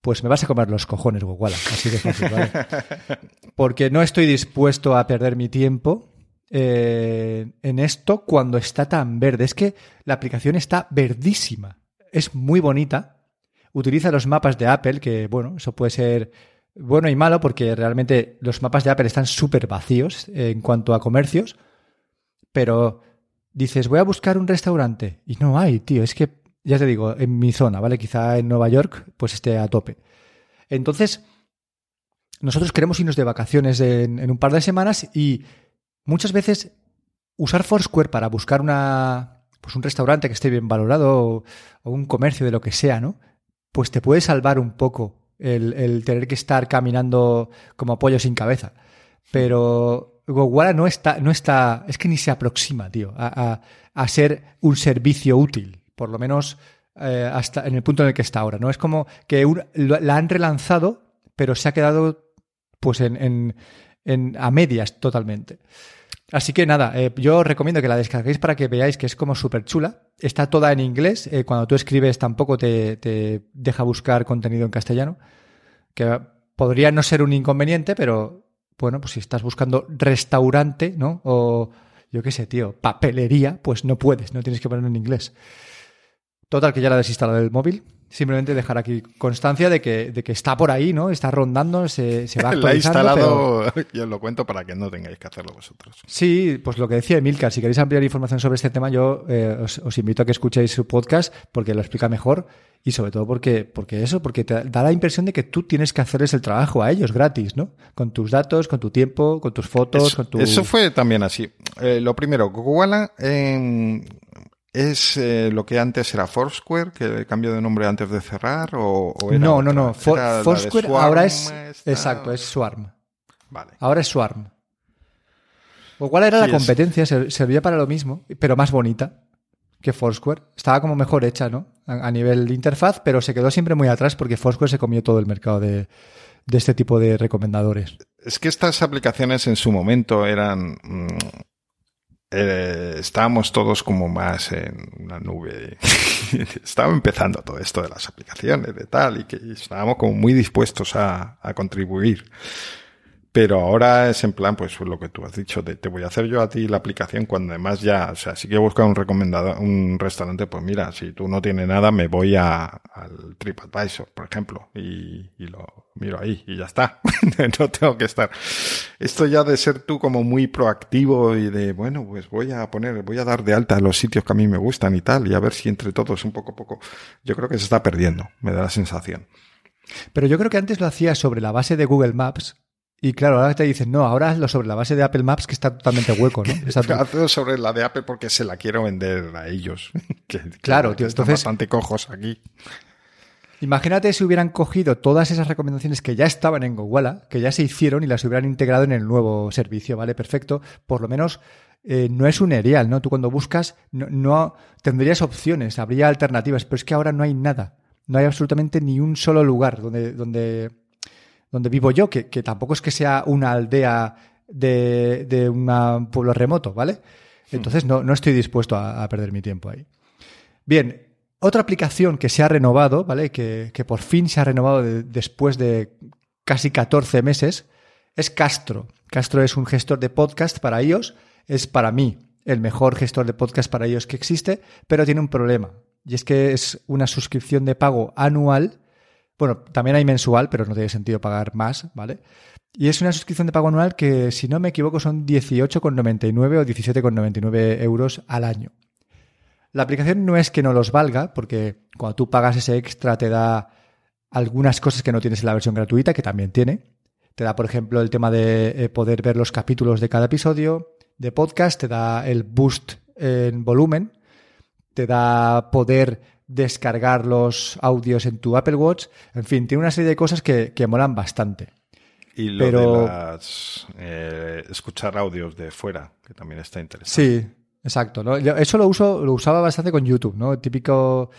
Pues me vas a comer los cojones, Google. Así de fácil, ¿vale? Porque no estoy dispuesto a perder mi tiempo eh, en esto cuando está tan verde. Es que la aplicación está verdísima. Es muy bonita. Utiliza los mapas de Apple, que bueno, eso puede ser bueno y malo porque realmente los mapas de Apple están súper vacíos en cuanto a comercios, pero dices, voy a buscar un restaurante y no hay, tío, es que, ya te digo, en mi zona, ¿vale? Quizá en Nueva York pues esté a tope. Entonces, nosotros queremos irnos de vacaciones en, un par de semanas y muchas veces usar Foursquare para buscar una, pues un restaurante que esté bien valorado o, o un comercio de lo que sea, ¿no? Pues te puede salvar un poco el, tener que estar caminando como pollo sin cabeza. Pero Gowala no está, no está, es que ni se aproxima, tío, a, a, ser un servicio útil, por lo menos eh, hasta en el punto en el que está ahora, ¿no? Es como que la han relanzado, pero se ha quedado pues en, en, en, a medias totalmente. Así que nada, eh, yo recomiendo que la descarguéis para que veáis que es como súper chula. Está toda en inglés. eh, cuando tú escribes tampoco te, te deja buscar contenido en castellano. Que podría no ser un inconveniente, pero bueno, pues si estás buscando restaurante, ¿no? O yo qué sé, tío, papelería, pues no puedes, no tienes que ponerlo en inglés. Total, que ya la desinstalado del móvil. Simplemente dejar aquí constancia de que, de que está por ahí, ¿no? Está rondando, se, se va La he actualizando. pero- instalado, yo os lo cuento para que no tengáis que hacerlo vosotros. Sí, pues lo que decía Emilcar, si queréis ampliar información sobre este tema, yo eh, os, os invito a que escuchéis su podcast porque lo explica mejor y sobre todo porque, porque eso, porque te da la impresión de que tú tienes que hacerles el trabajo a ellos gratis, ¿no? Con tus datos, con tu tiempo, con tus fotos, Eso, con tu... eso fue también así. Eh, lo primero, Google eh, es eh, lo que antes era Foursquare, que cambió de nombre antes de cerrar, o, o era No, no, no. For- Foursquare ahora es... esta- Exacto, es Swarm. Vale. Ahora es Swarm. Lo cual era Sí, la competencia, ser- servía para lo mismo, pero más bonita que Foursquare. Estaba como mejor hecha, ¿no? A, a nivel de interfaz, pero se quedó siempre muy atrás porque Foursquare se comió todo el mercado de, de este tipo de recomendadores. Es que estas aplicaciones en su momento eran. mm, eh, estábamos todos como más en una nube. Estaba empezando todo esto de las aplicaciones, de tal, y que estábamos como muy dispuestos a, a contribuir. Pero ahora es en plan, pues lo que tú has dicho, de te voy a hacer yo a ti la aplicación cuando además ya, o sea, si quiero buscar un recomendado, un restaurante, pues mira, si tú no tienes nada, me voy a, al TripAdvisor, por ejemplo, y, lo miro ahí y ya está. no tengo que estar. Esto ya de ser tú como muy proactivo y de, bueno, pues voy a poner, voy a dar de alta los sitios que a mí me gustan y tal, y a ver si entre todos un poco a poco, yo creo que se está perdiendo, me da la sensación. Pero yo creo que antes lo hacía sobre la base de Google Maps. Y claro, ahora te dicen, no, ahora hazlo sobre la base de Apple Maps, que está totalmente hueco, ¿no? Hazlo sobre la de Apple porque se la quiero vender a ellos. que, Claro, que tío, están entonces- bastante cojos aquí. Imagínate si hubieran cogido todas esas recomendaciones que ya estaban en Google, que ya se hicieron y las hubieran integrado en el nuevo servicio, ¿vale? Perfecto. Por lo menos eh, no es un erial, ¿no? Tú cuando buscas no, no tendrías opciones, habría alternativas, pero es que ahora no hay nada. No hay absolutamente ni un solo lugar donde, donde, donde vivo yo, que, que tampoco es que sea una aldea de, de un pueblo remoto, ¿vale? Entonces no, no estoy dispuesto a, a perder mi tiempo ahí. Bien, otra aplicación que se ha renovado, ¿vale? Que, que por fin se ha renovado de- después de casi 14 meses, es Castro. Castro es un gestor de podcast para iOS. Es para mí el mejor gestor de podcast para iOS que existe, pero tiene un problema. Y es que es una suscripción de pago anual. Bueno, también hay mensual, pero no tiene sentido pagar más, ¿vale? Y es una suscripción de pago anual que, si no me equivoco, son 18,99 o 17,99 euros al año. La aplicación no es que no los valga, porque cuando tú pagas ese extra te da algunas cosas que no tienes en la versión gratuita, que también tiene. Te da, por ejemplo, el tema de eh, poder ver los capítulos de cada episodio de podcast, te da el boost en volumen, te da poder descargar los audios en tu Apple Watch. En fin, tiene una serie de cosas que, que molan bastante. Y lo Pero- de las, eh, escuchar audios de fuera, que también está interesante. Sí, exacto. ¿no? Yo Eso lo uso, lo usaba bastante con YouTube, ¿no? El típico.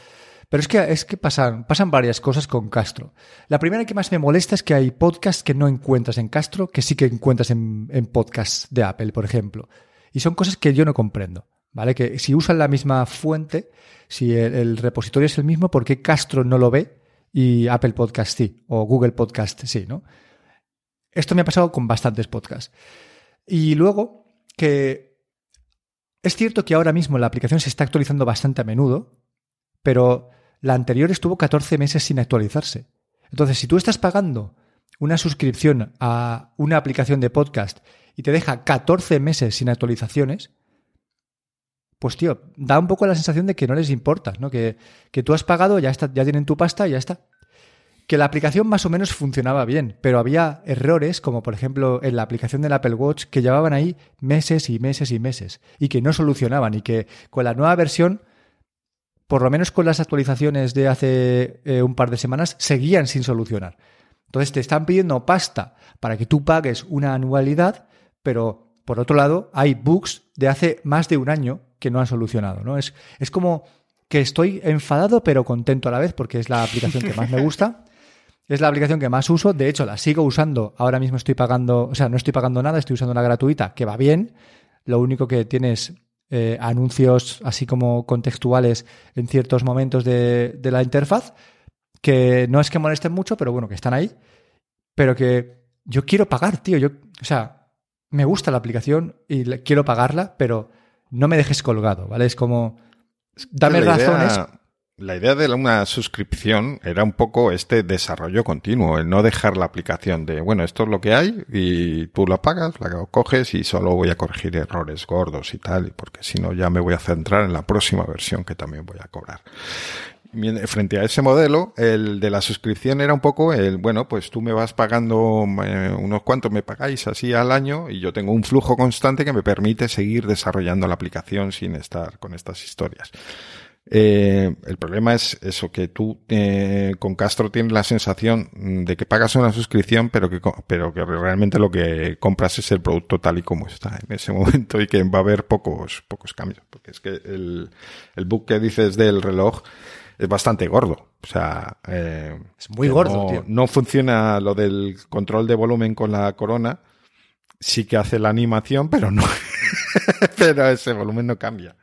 Pero es que, es que pasan, pasan varias cosas con Castro. La primera que más me molesta es que hay podcasts que no encuentras en Castro, que sí que encuentras en, en podcasts de Apple, por ejemplo. Y son cosas que yo no comprendo. ¿Vale? Que si usan la misma fuente, si el, repositorio es el mismo, ¿por qué Castro no lo ve y Apple Podcast sí? O Google Podcast sí, ¿no? Esto me ha pasado con bastantes podcasts. Y luego, que es cierto que ahora mismo la aplicación se está actualizando bastante a menudo, pero la anterior estuvo 14 meses sin actualizarse. Entonces, si tú estás pagando una suscripción a una aplicación de podcast y te deja 14 meses sin actualizaciones, pues tío, da un poco la sensación de que no les importa, ¿no? Que, que tú has pagado, ya está, ya tienen tu pasta y ya está. Que la aplicación más o menos funcionaba bien, pero había errores, como por ejemplo en la aplicación del Apple Watch, que llevaban ahí meses y meses y meses, y que no solucionaban, y que con la nueva versión, por lo menos con las actualizaciones de hace eh, un par de semanas, seguían sin solucionar. Entonces te están pidiendo pasta para que tú pagues una anualidad, pero por otro lado hay bugs de hace más de un año que no han solucionado. ¿no? Es, es como que estoy enfadado pero contento a la vez porque es la aplicación que más me gusta. Es la aplicación que más uso, de hecho la sigo usando, ahora mismo estoy pagando, o sea, no estoy pagando nada, estoy usando la gratuita, que va bien, lo único que tienes eh, anuncios así como contextuales en ciertos momentos de, de la interfaz, que no es que molesten mucho, pero bueno, que están ahí, pero que yo quiero pagar, tío. Yo, o sea, me gusta la aplicación y quiero pagarla, pero no me dejes colgado, ¿vale? Es como, dame razones. La idea de una suscripción era un poco este desarrollo continuo, el no dejar la aplicación de, bueno, esto es lo que hay y tú la pagas, la coges y solo voy a corregir errores gordos y tal, porque si no ya me voy a centrar en la próxima versión que también voy a cobrar. Frente a ese modelo, el de la suscripción era un poco el, bueno, pues tú me vas pagando eh, unos cuantos me pagáis así al año y yo tengo un flujo constante que me permite seguir desarrollando la aplicación sin estar con estas historias. Eh, el problema es eso, que tú eh, con Castro tienes la sensación de que pagas una suscripción, pero que, pero que realmente lo que compras es el producto tal y como está en ese momento y que va a haber pocos, pocos cambios. Porque es que el, el book que dices del reloj es bastante gordo. O sea, eh, es muy gordo, no, tío. No funciona lo del control de volumen con la corona. Sí que hace la animación, pero no. pero ese volumen no cambia.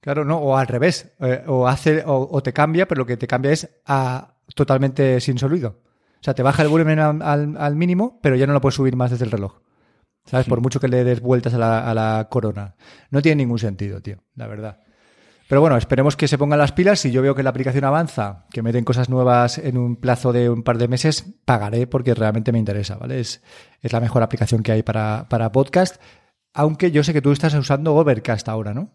Claro, no, o al revés, eh, o hace, o, te cambia, pero lo que te cambia es a totalmente sin sonido. O sea, te baja el volumen al, al, mínimo, pero ya no lo puedes subir más desde el reloj. ¿Sabes? Por mucho que le des vueltas a la, a la, corona. No tiene ningún sentido, tío, la verdad. Pero bueno, esperemos que se pongan las pilas. Si yo veo que la aplicación avanza, que meten cosas nuevas en un plazo de un par de meses, pagaré porque realmente me interesa, ¿vale? Es, es la mejor aplicación que hay para, para podcast. Aunque yo sé que tú estás usando Overcast ahora, ¿no?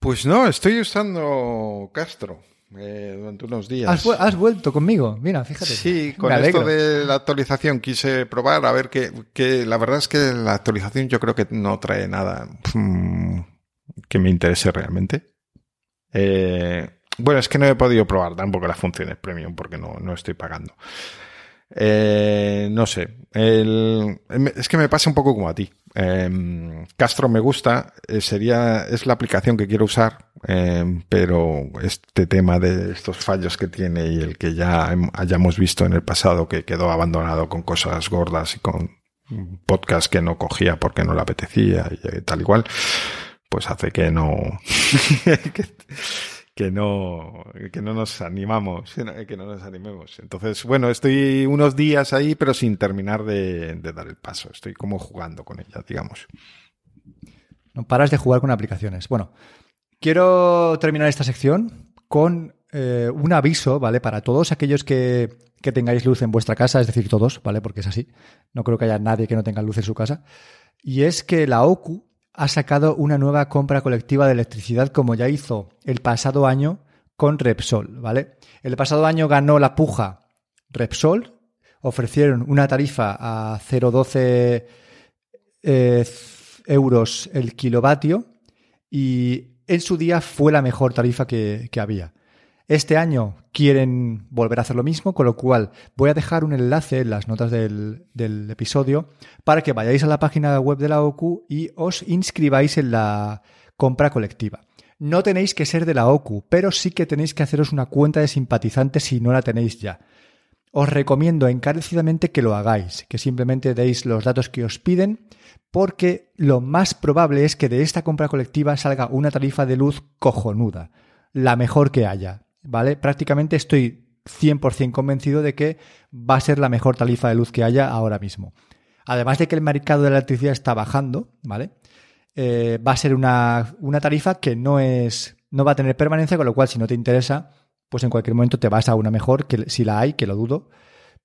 Pues no, estoy usando Castro. Eh, durante unos días. ¿Has, vuelto conmigo? Mira, fíjate. Sí, con esto de la actualización quise probar a ver que, que, la verdad es que la actualización yo creo que no trae nada mm, que me interese realmente. Eh, bueno, es que no he podido probar tampoco las funciones premium porque no, no estoy pagando. Eh, no sé. Es que me pasa un poco como a ti. Eh, Castro me gusta, eh, sería, es la aplicación que quiero usar, em, pero este tema de estos fallos que tiene y el que ya hayamos visto en el pasado que quedó abandonado con cosas gordas y con podcast que no cogía porque no le apetecía y tal igual, pues hace que no, que no, que no nos animamos, que no nos animemos. Entonces, bueno, estoy unos días ahí, pero sin terminar de, dar el paso. Estoy como jugando con ella, digamos. No paras de jugar con aplicaciones. Bueno, quiero terminar esta sección con eh, un aviso, ¿vale? Para todos aquellos que, que tengáis luz en vuestra casa, es decir, todos, ¿vale? Porque es así. No creo que haya nadie que no tenga luz en su casa. Y es que la OCU, ha sacado una nueva compra colectiva de electricidad como ya hizo el pasado año con Repsol, ¿vale? El pasado año ganó la puja Repsol, ofrecieron una tarifa a 0,12 eh, euros el kilovatio y en su día fue la mejor tarifa que, que había. Este año quieren volver a hacer lo mismo, con lo cual voy a dejar un enlace en las notas del, episodio para que vayáis a la página web de la OCU y os inscribáis en la compra colectiva. No tenéis que ser de la OCU, pero sí que tenéis que haceros una cuenta de simpatizantes si no la tenéis ya. Os recomiendo encarecidamente que lo hagáis, que simplemente deis los datos que os piden, porque lo más probable es que de esta compra colectiva salga una tarifa de luz cojonuda, la mejor que haya. ¿Vale? Prácticamente estoy 100% convencido de que va a ser la mejor tarifa de luz que haya ahora mismo. Además de que el mercado de la electricidad está bajando, ¿vale? Eh, va a ser una, tarifa que no es. no va a tener permanencia, con lo cual, si no te interesa, pues en cualquier momento te vas a una mejor, que si la hay, que lo dudo,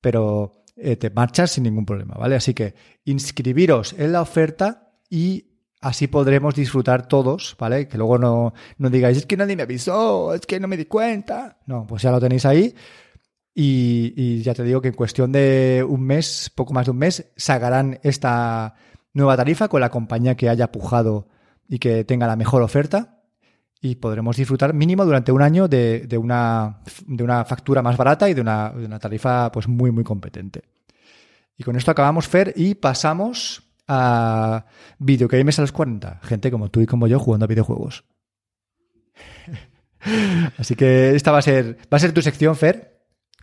pero eh, te marchas sin ningún problema, ¿vale? Así que inscribiros en la oferta y Así podremos disfrutar todos, ¿vale? Que luego no, no digáis, es que nadie me avisó, es que no me di cuenta. No, pues ya lo tenéis ahí. Y, ya te digo que en cuestión de un mes, poco más de un mes, sacarán esta nueva tarifa con la compañía que haya pujado y que tenga la mejor oferta. Y podremos disfrutar mínimo durante un año de, de, una, de una factura más barata y de una, de una tarifa pues muy, muy competente. Y con esto acabamos, Fer, y pasamos a videogames a los 40. Gente como tú y como yo jugando a videojuegos. Así que esta va a ser, va a ser tu sección, Fer.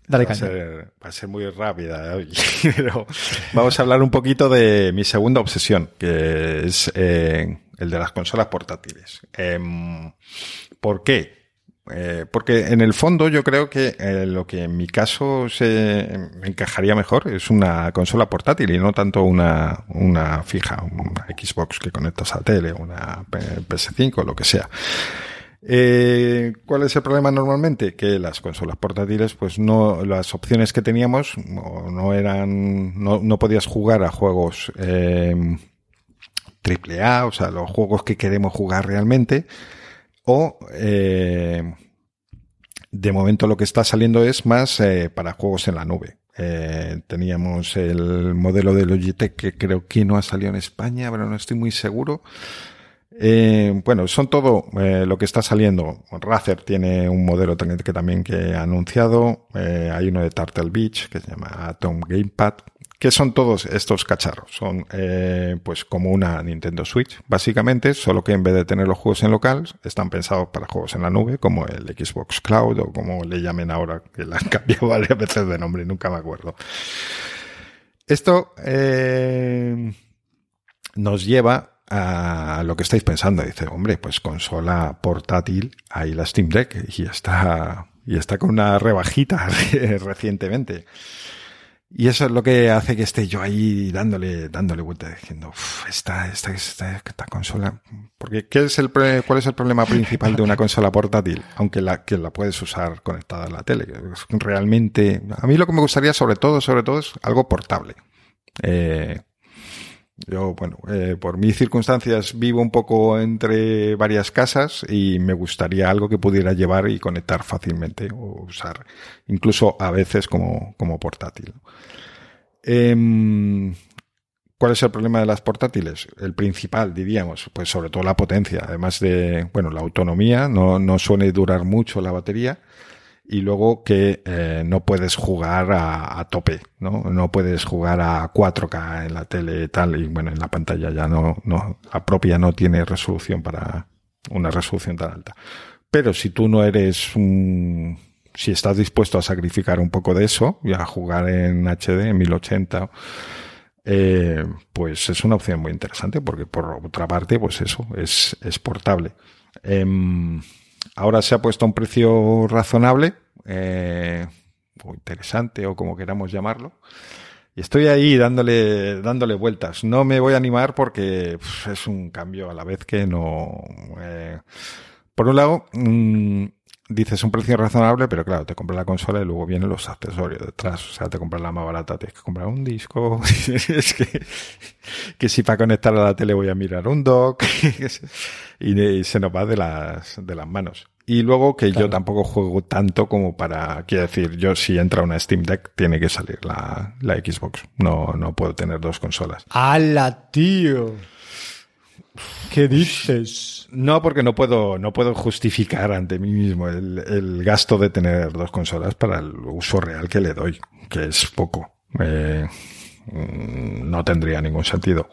Dale va, a ser, va a ser muy rápida hoy, pero vamos a hablar un poquito de mi segunda obsesión, que es eh, el de las consolas portátiles. Em, ¿Por qué? Eh, porque en el fondo yo creo que eh, lo que en mi caso se encajaría mejor es una consola portátil y no tanto una, una fija, una Xbox que conectas a tele, una P- PS5, lo que sea. Eh, ¿Cuál es el problema normalmente? Que las consolas portátiles, pues no, las opciones que teníamos no, no eran, no, no podías jugar a juegos triple A, o sea, los juegos que queremos jugar realmente, o eh, de momento lo que está saliendo es más eh, para juegos en la nube. Eh, teníamos el modelo de Logitech que creo que no ha salido en España, pero no estoy muy seguro. Bueno, son todo lo que está saliendo. Razer tiene un modelo que también que ha anunciado. Hay uno de Turtle Beach que se llama Atom Gamepad. Que son todos estos cacharros? Son eh, pues como una Nintendo Switch, básicamente, solo que en vez de tener los juegos en local, están pensados para juegos en la nube, como el Xbox Cloud o como le llamen ahora, que le han cambiado varias veces de nombre, nunca me acuerdo. Esto eh, nos lleva a lo que estáis pensando. Dice, hombre, pues consola portátil, ahí la Steam Deck y está, y está con una rebajita recientemente. Y eso es lo que hace que esté yo ahí dándole, dándole vuelta, diciendo, "Uf, esta, esta, esta, esta consola. Porque ¿qué es el, ¿cuál es el problema principal de una consola portátil? Aunque la, que la puedes usar conectada a la tele. Realmente, a mí lo que me gustaría sobre todo, sobre todo es algo portable. Eh, yo, bueno, eh, por mis circunstancias vivo un poco entre varias casas y me gustaría algo que pudiera llevar y conectar fácilmente o usar, incluso a veces como, como portátil. Em, ¿Cuál es el problema de las portátiles? El principal, diríamos, pues sobre todo la potencia, además de, bueno, la autonomía, no, no suele durar mucho la batería y luego que eh, no puedes jugar a, tope, ¿no? No puedes jugar a 4K en la tele y tal, y bueno, en la pantalla ya no, no, la propia no tiene resolución para una resolución tan alta. Pero si tú no eres un, si estás dispuesto a sacrificar un poco de eso y a jugar en HD, en 1080, eh, pues es una opción muy interesante porque por otra parte, pues eso, es, es portable. Eh, Ahora se ha puesto a un precio razonable, eh, o interesante, o como queramos llamarlo. Y estoy ahí dándole, dándole vueltas. No me voy a animar porque es un cambio a la vez que no. Eh, por un lado, mmm, dices un precio razonable, pero claro, te compras la consola y luego vienen los accesorios detrás. O sea, te compras la más barata, tienes que comprar un disco. es que, que si para conectar a la tele voy a mirar un dock. y, y, se nos va de las, de las manos. Y luego que claro. yo tampoco juego tanto como para, quiero decir, yo si entra una Steam Deck tiene que salir la, la Xbox. No, no puedo tener dos consolas. ¡Hala, tío! ¿Qué dices? No, porque no puedo, no puedo justificar ante mí mismo el, el, gasto de tener dos consolas para el uso real que le doy, que es poco. Eh, no tendría ningún sentido.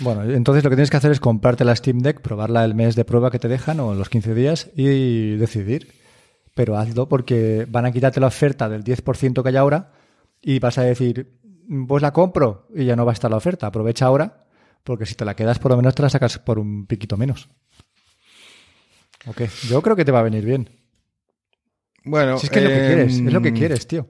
Bueno, entonces lo que tienes que hacer es comprarte la Steam Deck, probarla el mes de prueba que te dejan o los 15 días y decidir. Pero hazlo porque van a quitarte la oferta del 10% que hay ahora y vas a decir, pues la compro y ya no va a estar la oferta. Aprovecha ahora porque si te la quedas por lo menos te la sacas por un piquito menos. Ok, yo creo que te va a venir bien. Bueno, si es que es lo que quieres, es lo que quieres, tío.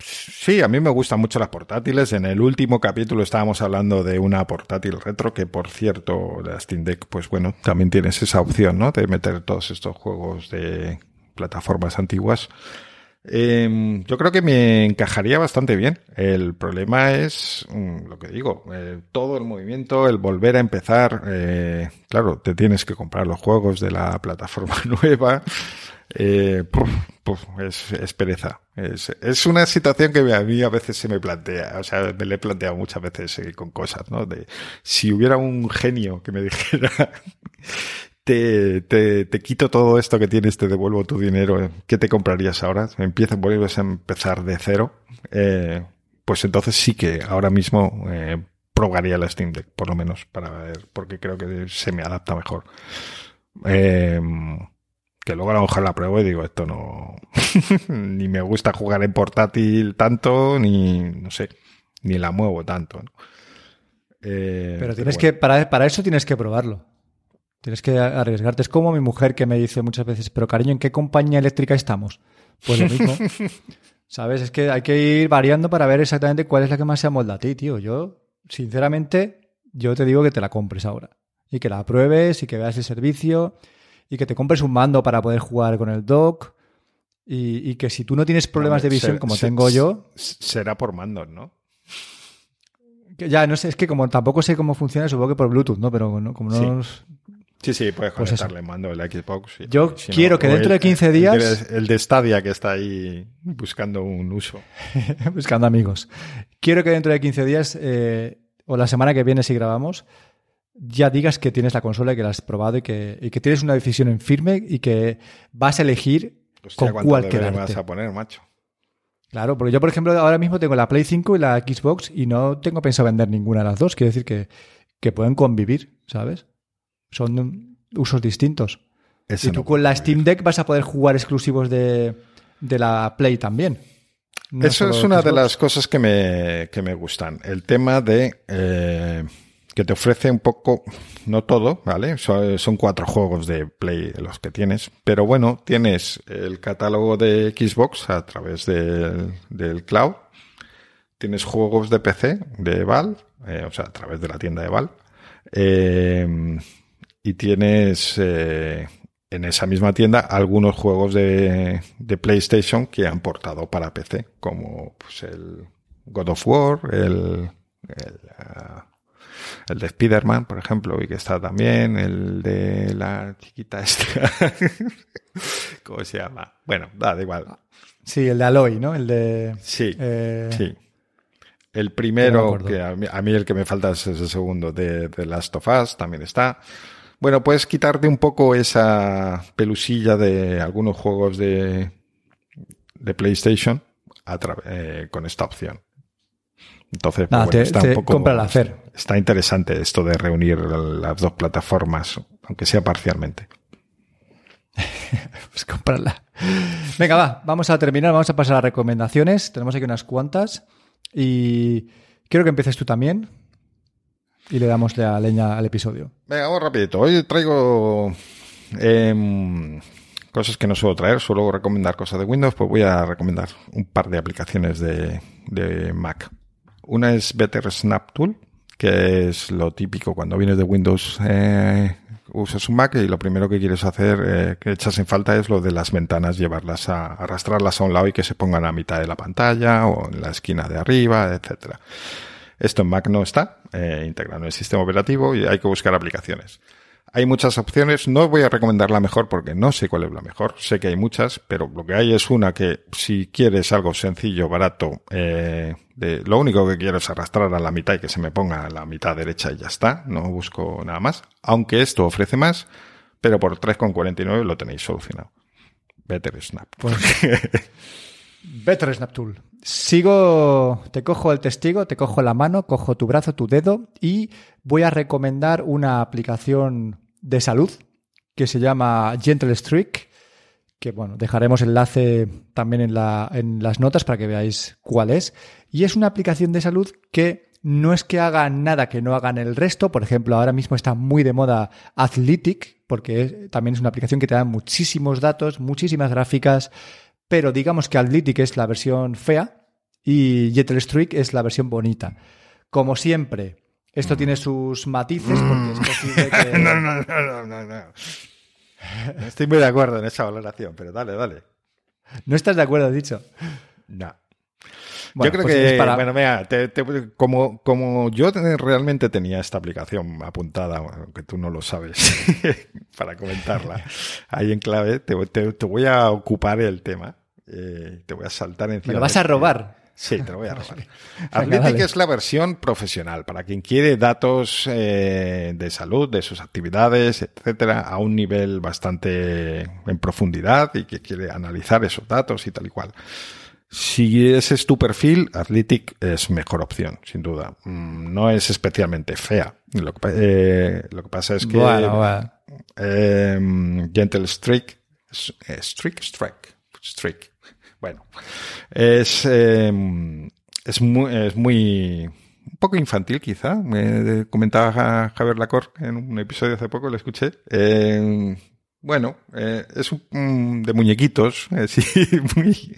Sí, a mí me gustan mucho las portátiles. En el último capítulo estábamos hablando de una portátil retro, que por cierto, la Steam Deck, pues bueno, también tienes esa opción, ¿no? De meter todos estos juegos de plataformas antiguas. Eh, yo creo que me encajaría bastante bien. El problema es um, lo que digo, eh, todo el movimiento, el volver a empezar. Eh, claro, te tienes que comprar los juegos de la plataforma nueva. Eh, puf, es, pereza. Es, es, una situación que a mí a veces se me plantea, o sea, me le he planteado muchas veces eh, con cosas, ¿no? De si hubiera un genio que me dijera, te, te, te, quito todo esto que tienes, te devuelvo tu dinero, ¿qué te comprarías ahora? Empiezas, vuelves a empezar de cero, eh, pues entonces sí que ahora mismo eh, probaría la Steam Deck, por lo menos, para ver, porque creo que se me adapta mejor. Eh, que luego a lo mejor la pruebo y digo, esto no, ni me gusta jugar en portátil tanto, ni, no sé, ni la muevo tanto. Eh, pero tienes que, para, para eso tienes que probarlo. Tienes que arriesgarte. Es como mi mujer que me dice muchas veces, pero cariño, ¿en qué compañía eléctrica estamos? Pues lo mismo. ¿Sabes? Es que hay que ir variando para ver exactamente cuál es la que más se amolda a ti, tío. Yo, sinceramente, yo te digo que te la compres ahora. Y que la pruebes y que veas el servicio y que te compres un mando para poder jugar con el dock. Y, que si tú no tienes problemas de visión como tengo yo. Será por mandos, ¿no? ya, no sé, es que como tampoco sé cómo funciona, supongo que por Bluetooth, ¿no? Pero como no. Sí, sí, puedes pues conectarle el mando del Xbox. Yo quiero que dentro de 15 días... El de, Stadia que está ahí buscando un uso. buscando amigos. Quiero que dentro de 15 días, eh, o la semana que viene si grabamos, ya digas que tienes la consola y que la has probado y que, y que tienes una decisión en firme y que vas a elegir con cuál quedarte. vas a poner, macho? Claro, porque yo, por ejemplo, ahora mismo tengo la Play 5 y la Xbox y no tengo pensado vender ninguna de las dos. Quiero decir que, que pueden convivir, ¿sabes? Son usos distintos. y tú con la Steam Deck vas a poder jugar exclusivos de, la Play también. Eso es una de las cosas que me, que me gustan. El tema de eh, que te ofrece un poco, no todo, ¿vale? Son, cuatro juegos de Play los que tienes, pero bueno, tienes el catálogo de Xbox a través del, del cloud, tienes juegos de PC de Valve, eh, o sea, a través de la tienda de Valve, eh, y tienes eh, en esa misma tienda algunos juegos de, de, PlayStation que han portado para PC, como pues, el God of War, el, el, ah, el de Spider-Man, por ejemplo, y que está también, el de la chiquita esta. ¿Cómo se llama? Bueno, da, igual. Sí, el de Aloy, ¿no? El de... Sí, eh, sí. El primero, que a mí, el que me falta es el segundo, de The Last of Us, también está. Bueno, puedes quitarte un poco esa pelusilla de algunos juegos de, de PlayStation eh, con esta opción. Entonces, pues está un poco. hacer. Está interesante esto de reunir las dos plataformas, aunque sea parcialmente. pues comprarla. Venga, va, vamos a terminar, vamos a pasar a recomendaciones. Tenemos aquí unas cuantas. Y quiero que empieces tú también y le damos la leña al episodio. Venga, vamos rapidito. Hoy traigo em, cosas que no suelo traer, suelo recomendar cosas de Windows, pues voy a recomendar un par de aplicaciones de, Mac. Una es Better Snap Tool, que es lo típico cuando vienes de Windows, eh, usas un Mac y lo primero que quieres hacer, eh, que echas en falta es lo de las ventanas, llevarlas a arrastrarlas a un lado y que se pongan a mitad de la pantalla o en la esquina de arriba, etcétera. Esto en Mac no está eh, integrado en el sistema operativo y hay que buscar aplicaciones. Hay muchas opciones, no voy a recomendar la mejor porque no sé cuál es la mejor, sé que hay muchas, pero lo que hay es una que si quieres algo sencillo, barato, eh, de, lo único que quiero es arrastrar a la mitad y que se me ponga a la mitad derecha y ya está, no busco nada más, aunque esto ofrece más, pero por 3,49 lo tenéis solucionado. Better Snap. Pues, Better Snap Tool. Sigo, te cojo el testigo, te cojo la mano, cojo tu brazo, tu dedo y voy a recomendar una aplicación de salud que se llama Gentle Streak, que bueno, dejaremos enlace también en, la, en las notas para que veáis cuál es. Y es una aplicación de salud que no es que haga nada que no hagan el resto. Por ejemplo, ahora mismo está muy de moda Athletic, porque también es una aplicación que te da muchísimos datos, muchísimas gráficas, pero digamos que Athletic es la versión fea y Streak es la versión bonita. Como siempre, esto tiene sus matices porque es posible que... no, no, no, no, no. Estoy muy de acuerdo en esa valoración, pero dale, dale. ¿No estás de acuerdo, dicho? No. yo creo pues que, bueno, mira, como, como yo realmente tenía esta aplicación apuntada, aunque tú no lo sabes, para comentarla, ahí en clave, te, voy a ocupar el tema. Eh, te voy a saltar encima. ¿Me lo vas a robar? Sí, te lo voy a robar. Athletic es la versión profesional, para quien quiere datos eh, de salud, de sus actividades, etcétera, a un nivel bastante en profundidad y que quiere analizar esos datos y tal y cual. Si ese es tu perfil, Athletic es mejor opción, sin duda. Mm, no es especialmente fea. Lo que, eh, pasa es que bueno, em, Gentle Streak, Streak, Strike, Streak. Bueno, es, em, es muy, es muy, un poco infantil quizá. Me comentaba Javier Lacor en un episodio hace poco, lo escuché. Em, bueno, eh, es un, de muñequitos, eh, muy,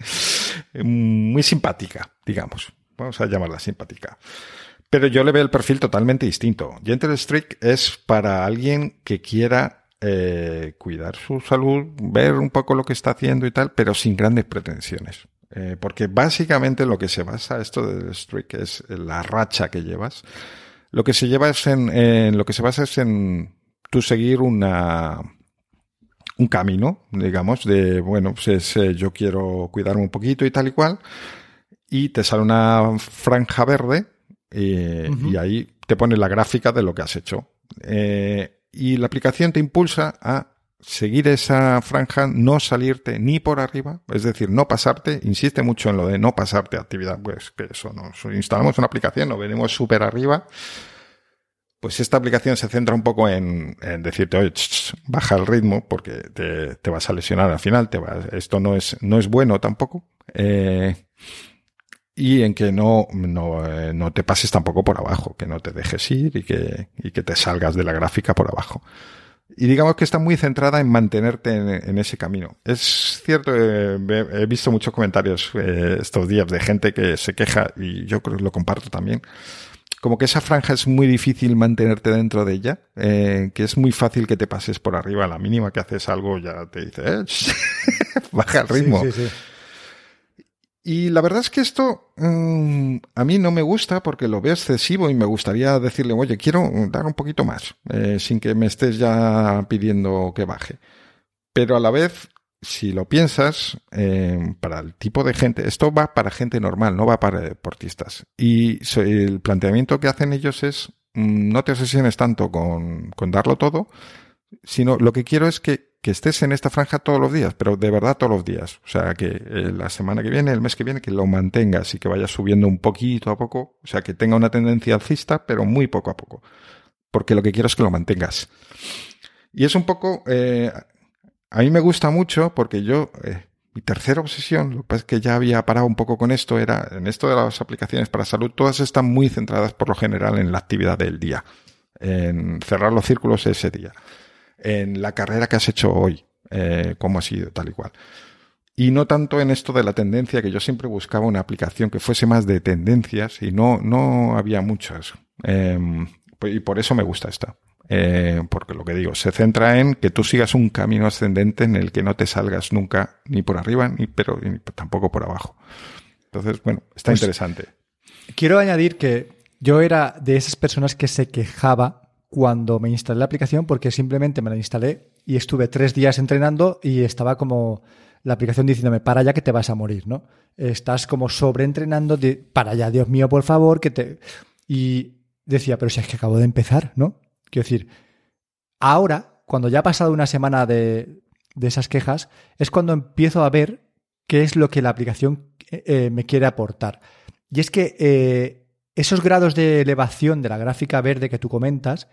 muy simpática, digamos. Vamos a llamarla simpática. Pero yo le veo el perfil totalmente distinto. Gentle Streak es para alguien que quiera eh, cuidar su salud, ver un poco lo que está haciendo y tal, pero sin grandes pretensiones. Eh, porque básicamente lo que se basa esto del streak es la racha que llevas. Lo que se lleva es en, lo que se basa es en tú seguir una un camino, digamos, de bueno, pues eh, yo quiero cuidarme un poquito y tal y cual, y te sale una franja verde eh, y ahí te pone la gráfica de lo que has hecho. Eh, y la aplicación te impulsa a seguir esa franja, no salirte ni por arriba, es decir, no pasarte, insiste mucho en lo de no pasarte actividad, pues que eso, nos instalamos una aplicación, nos venimos súper arriba, pues esta aplicación se centra un poco en, decirte, oye, baja el ritmo porque te, vas a lesionar al final, te esto no es, no es bueno tampoco. Eh, y en que no, no, eh, no, te pases tampoco por abajo, que no te dejes ir y que, y que te salgas de la gráfica por abajo. Y digamos que está muy centrada en mantenerte en, ese camino. Es cierto, eh, he visto muchos comentarios eh, estos días de gente que se queja, y yo creo que lo comparto también, como que esa franja es muy difícil mantenerte dentro de ella, que es muy fácil que te pases por arriba. A la mínima que haces algo ya te dice, baja el ritmo. Sí, sí, sí. Y la verdad es que esto mm, a mí no me gusta porque lo veo excesivo y me gustaría decirle, oye, quiero dar un poquito más, eh, sin que me estés ya pidiendo que baje. Pero a la vez, si lo piensas, eh, para el tipo de gente, esto va para gente normal, no va para deportistas. Y el planteamiento que hacen ellos es, mm, no te obsesiones tanto con darlo todo, sino lo que quiero es que que estés en esta franja todos los días, pero de verdad todos los días. O sea, que eh, la semana que viene, el mes que viene, que lo mantengas y que vayas subiendo un poquito a poco. O sea, que tenga una tendencia alcista, pero muy poco a poco. Porque lo que quiero es que lo mantengas. Y es un poco, eh, a mí me gusta mucho porque yo, eh, mi tercera obsesión, lo que pasa es que ya había parado un poco con esto, era en esto de las aplicaciones para salud, todas están muy centradas por lo general en la actividad del día, en cerrar los círculos ese día en la carrera que has hecho hoy, eh, cómo ha sido, tal y cual. Y no tanto en esto de la tendencia, que yo siempre buscaba una aplicación que fuese más de tendencias y no, no había muchas. Em, pues, y por eso me gusta esta. Eh, porque lo que digo, se centra en que tú sigas un camino ascendente en el que no te salgas nunca ni por arriba, ni, pero tampoco por abajo. Entonces, bueno, está pues interesante. Quiero añadir que yo era de esas personas que se quejaba cuando me instalé la aplicación porque simplemente me la instalé y estuve tres días entrenando y estaba como la aplicación diciéndome, para ya que te vas a morir, ¿no? Estás como sobreentrenando, de, para ya, Dios mío, por favor, que te... Y decía, pero si es que acabo de empezar, ¿no? Quiero decir, ahora, cuando ya ha pasado una semana de, de esas quejas, es cuando empiezo a ver qué es lo que la aplicación eh, eh, me quiere aportar. Y es que eh, esos grados de elevación de la gráfica verde que tú comentas,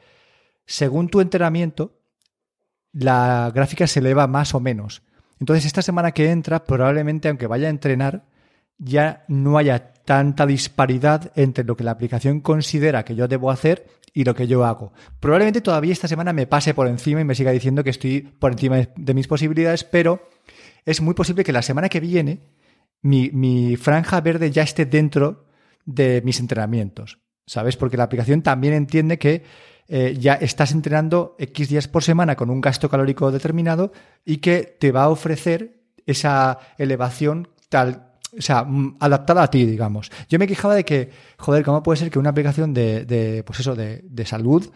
según tu entrenamiento, la gráfica se eleva más o menos. Entonces, esta semana que entra, probablemente, aunque vaya a entrenar, ya no haya tanta disparidad entre lo que la aplicación considera que yo debo hacer y lo que yo hago. Probablemente todavía esta semana me pase por encima y me siga diciendo que estoy por encima de mis posibilidades, pero es muy posible que la semana que viene mi, mi franja verde ya esté dentro de mis entrenamientos, ¿sabes? Porque la aplicación también entiende que eh, ya estás entrenando X días por semana con un gasto calórico determinado y que te va a ofrecer esa elevación tal, o sea, mm, adaptada a ti, digamos. Yo me quejaba de que, joder, ¿cómo puede ser que una aplicación de, de pues eso, de, de salud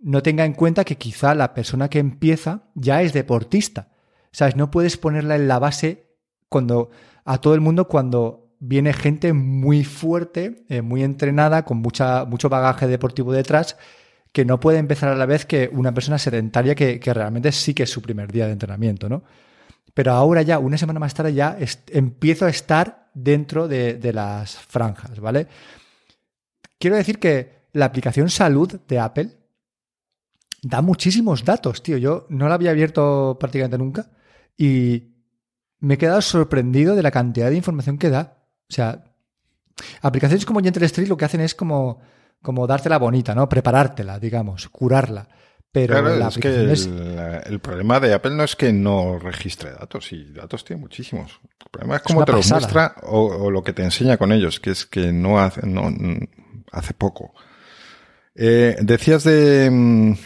no tenga en cuenta que quizá la persona que empieza ya es deportista? ¿Sabes? No puedes ponerla en la base cuando a todo el mundo cuando viene gente muy fuerte, eh, muy entrenada, con mucha, mucho bagaje deportivo detrás, que no puede empezar a la vez que una persona sedentaria que, realmente sí que es su primer día de entrenamiento, ¿no? Pero ahora ya, una semana más tarde, ya empiezo a estar dentro de, de las franjas, ¿vale? Quiero decir que la aplicación salud de Apple da muchísimos datos, tío. Yo no la había abierto prácticamente nunca y me he quedado sorprendido de la cantidad de información que da. O sea, aplicaciones como Gentle Street lo que hacen es como, como dártela bonita, ¿no? Preparártela, digamos, curarla. Pero la es que el, problema de Apple no es que no registre datos, y datos tiene muchísimos. El problema es cómo te los muestra o, lo que te enseña con ellos, que es que no hace, no, hace poco. Eh, decías de...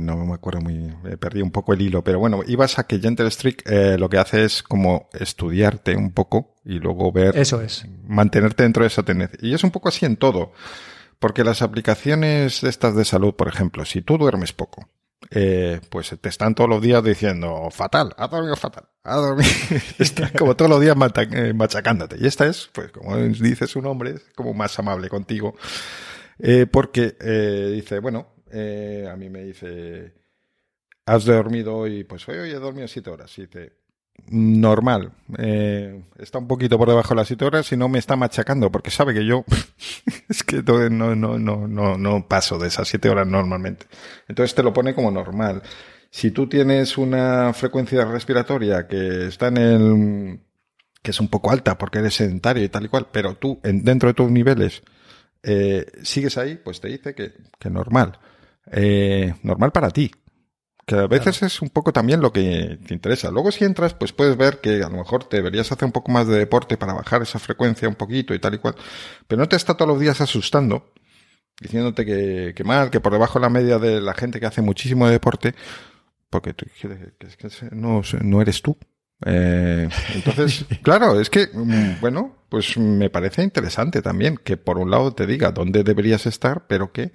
No me acuerdo muy, perdí un poco el hilo, pero bueno, ibas a que Gentle Streak eh, lo que hace es como estudiarte un poco y luego ver. Eso es. Mantenerte dentro de esa tendencia. Y es un poco así en todo. Porque las aplicaciones estas de salud, por ejemplo, si tú duermes poco, eh, pues te están todos los días diciendo fatal, ha dormido fatal, ha dormido. Están como todos los días eh, machacándote. Y esta es, pues como dice su nombre, es como más amable contigo. Eh, porque eh, dice, bueno, eh, a mí me dice, has dormido hoy, pues hoy, hoy he dormido siete horas. Y dice, normal. Eh, está un poquito por debajo de las siete horas y no me está machacando porque sabe que yo es que no, no, no, no, no paso de esas siete horas normalmente. Entonces te lo pone como normal. Si tú tienes una frecuencia respiratoria que está en el que es un poco alta porque eres sedentario y tal y cual, pero tú en, dentro de tus niveles eh, sigues ahí, pues te dice que, que normal. Eh, normal para ti. Que a veces es un poco también lo que te interesa. Luego si entras, pues puedes ver que a lo mejor te deberías hacer un poco más de deporte para bajar esa frecuencia un poquito y tal y cual. Pero no te está todos los días asustando, diciéndote que, que mal, que por debajo de la media de la gente que hace muchísimo deporte, porque tú, no, no eres tú. Eh, entonces, claro, es que, mm, bueno, pues me parece interesante también que por un lado te diga dónde deberías estar, pero que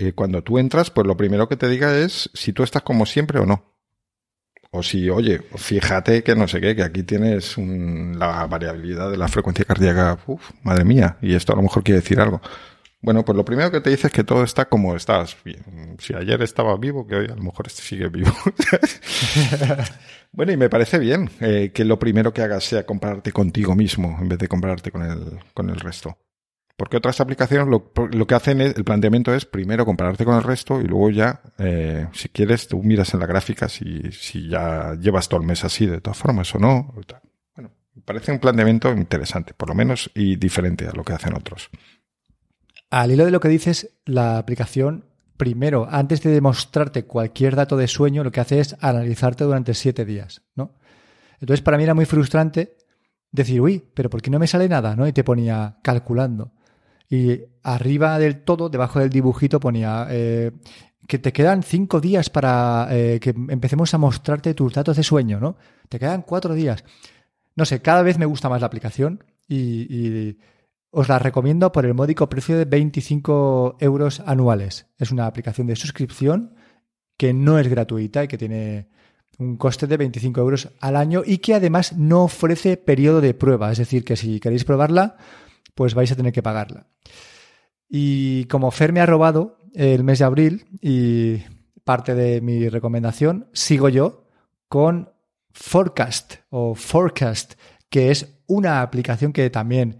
eh, cuando tú entras, pues lo primero que te diga es si tú estás como siempre o no. O si, oye, fíjate que no sé qué, que aquí tienes la variabilidad de la frecuencia cardíaca. Uf, madre mía, y esto a lo mejor quiere decir algo. Bueno, pues lo primero que te dice es que todo está como estás. Si ayer estaba vivo, que hoy a lo mejor este sigue vivo. bueno, y me parece bien eh, que lo primero que hagas sea compararte contigo mismo en vez de compararte con el, con el resto. Porque otras aplicaciones lo, que hacen es, el planteamiento es primero compararte con el resto y luego ya, eh, si quieres, tú miras en la gráfica si, si ya llevas todo el mes así de todas formas o no. Bueno, parece un planteamiento interesante, por lo menos, y diferente a lo que hacen otros. Al hilo de lo que dices, la aplicación, primero, antes de demostrarte cualquier dato de sueño, lo que hace es analizarte durante siete días, ¿no? Entonces, para mí era muy frustrante decir, uy, pero ¿por qué no me sale nada? ¿no? Y te ponía calculando. Y arriba del todo, debajo del dibujito, ponía eh, que te quedan cinco días para eh, que empecemos a mostrarte tus datos de sueño, ¿no? Te quedan cuatro días. No sé, cada vez me gusta más la aplicación y, os la recomiendo por el módico precio de 25 euros anuales. Es una aplicación de suscripción que no es gratuita y que tiene un coste de 25 euros al año y que además no ofrece periodo de prueba. Es decir, que si queréis probarla, pues vais a tener que pagarla. Y como Fer me ha robado el mes de abril y parte de mi recomendación, sigo yo con Forecast o Forecast, que es una aplicación que también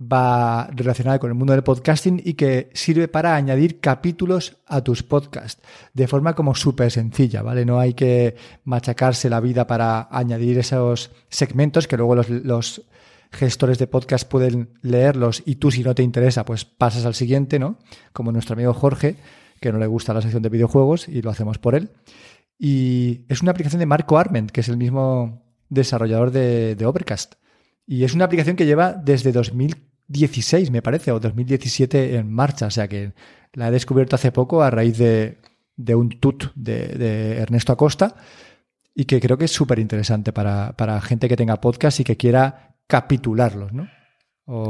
va relacionada con el mundo del podcasting y que sirve para añadir capítulos a tus podcasts de forma como súper sencilla, ¿vale? No hay que machacarse la vida para añadir esos segmentos que luego los, los gestores de podcast pueden leerlos y tú si no te interesa, pues pasas al siguiente, ¿no? Como nuestro amigo Jorge, que no le gusta la sección de videojuegos y lo hacemos por él. Y es una aplicación de Marco Arment, que es el mismo desarrollador de, Overcast. Y es una aplicación que lleva desde 2016, me parece, o 2017 en marcha. O sea que la he descubierto hace poco a raíz de, un tut de, de Ernesto Acosta y que creo que es súper interesante para, para, gente que tenga podcast y que quiera capitularlos, ¿no?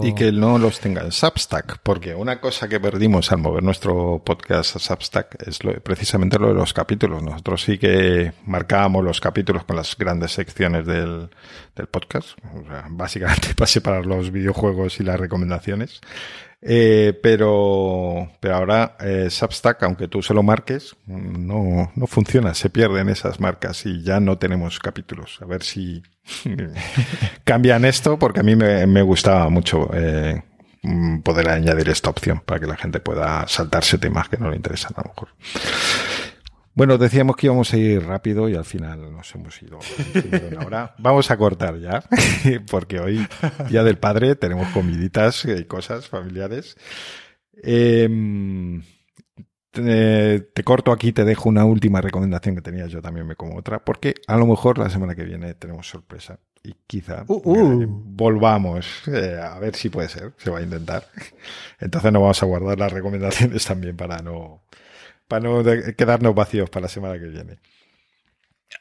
Y que no los tenga en Substack, porque una cosa que perdimos al mover nuestro podcast a Substack es precisamente lo de los capítulos. Nosotros sí que marcábamos los capítulos con las grandes secciones del, del podcast, básicamente para separar los videojuegos y las recomendaciones. Eh, pero, pero ahora eh, Substack, aunque tú se lo marques, no, no funciona, se pierden esas marcas y ya no tenemos capítulos. A ver si cambian esto, porque a mí me, me gustaba mucho eh, poder añadir esta opción para que la gente pueda saltarse temas que no le interesan a lo mejor. Bueno, decíamos que íbamos a ir rápido y al final nos hemos ido una hora. Vamos a cortar ya, porque hoy, Día del Padre, tenemos comiditas y cosas familiares. Em, te, corto aquí, te dejo una última recomendación que tenía yo también, me como otra, porque a lo mejor la semana que viene tenemos sorpresa y quizá uh, uh. Eh, volvamos eh, a ver si puede ser, se va a intentar. Entonces no vamos a guardar las recomendaciones también para no para no quedarnos vacíos para la semana que viene.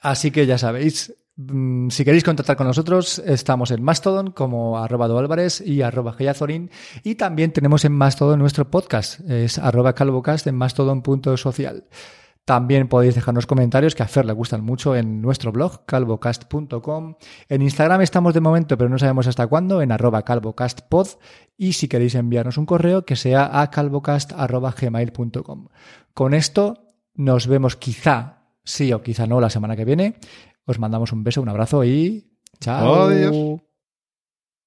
Así que ya sabéis, mm, si queréis contactar con nosotros, estamos en Mastodon como arroba Álvarez y arroba Geyazorin. Y también tenemos en Mastodon nuestro podcast, es arroba calvocast en mastodon.social. También podéis dejarnos comentarios que a Fer le gustan mucho en nuestro blog, calvocast.com. En Instagram estamos de momento, pero no sabemos hasta cuándo, en arroba calvocastpod. Y si queréis enviarnos un correo, que sea a calvocast.gmail.com. Con esto nos vemos quizá, sí o quizá no, la semana que viene. Os mandamos un beso, un abrazo y chao. Adiós.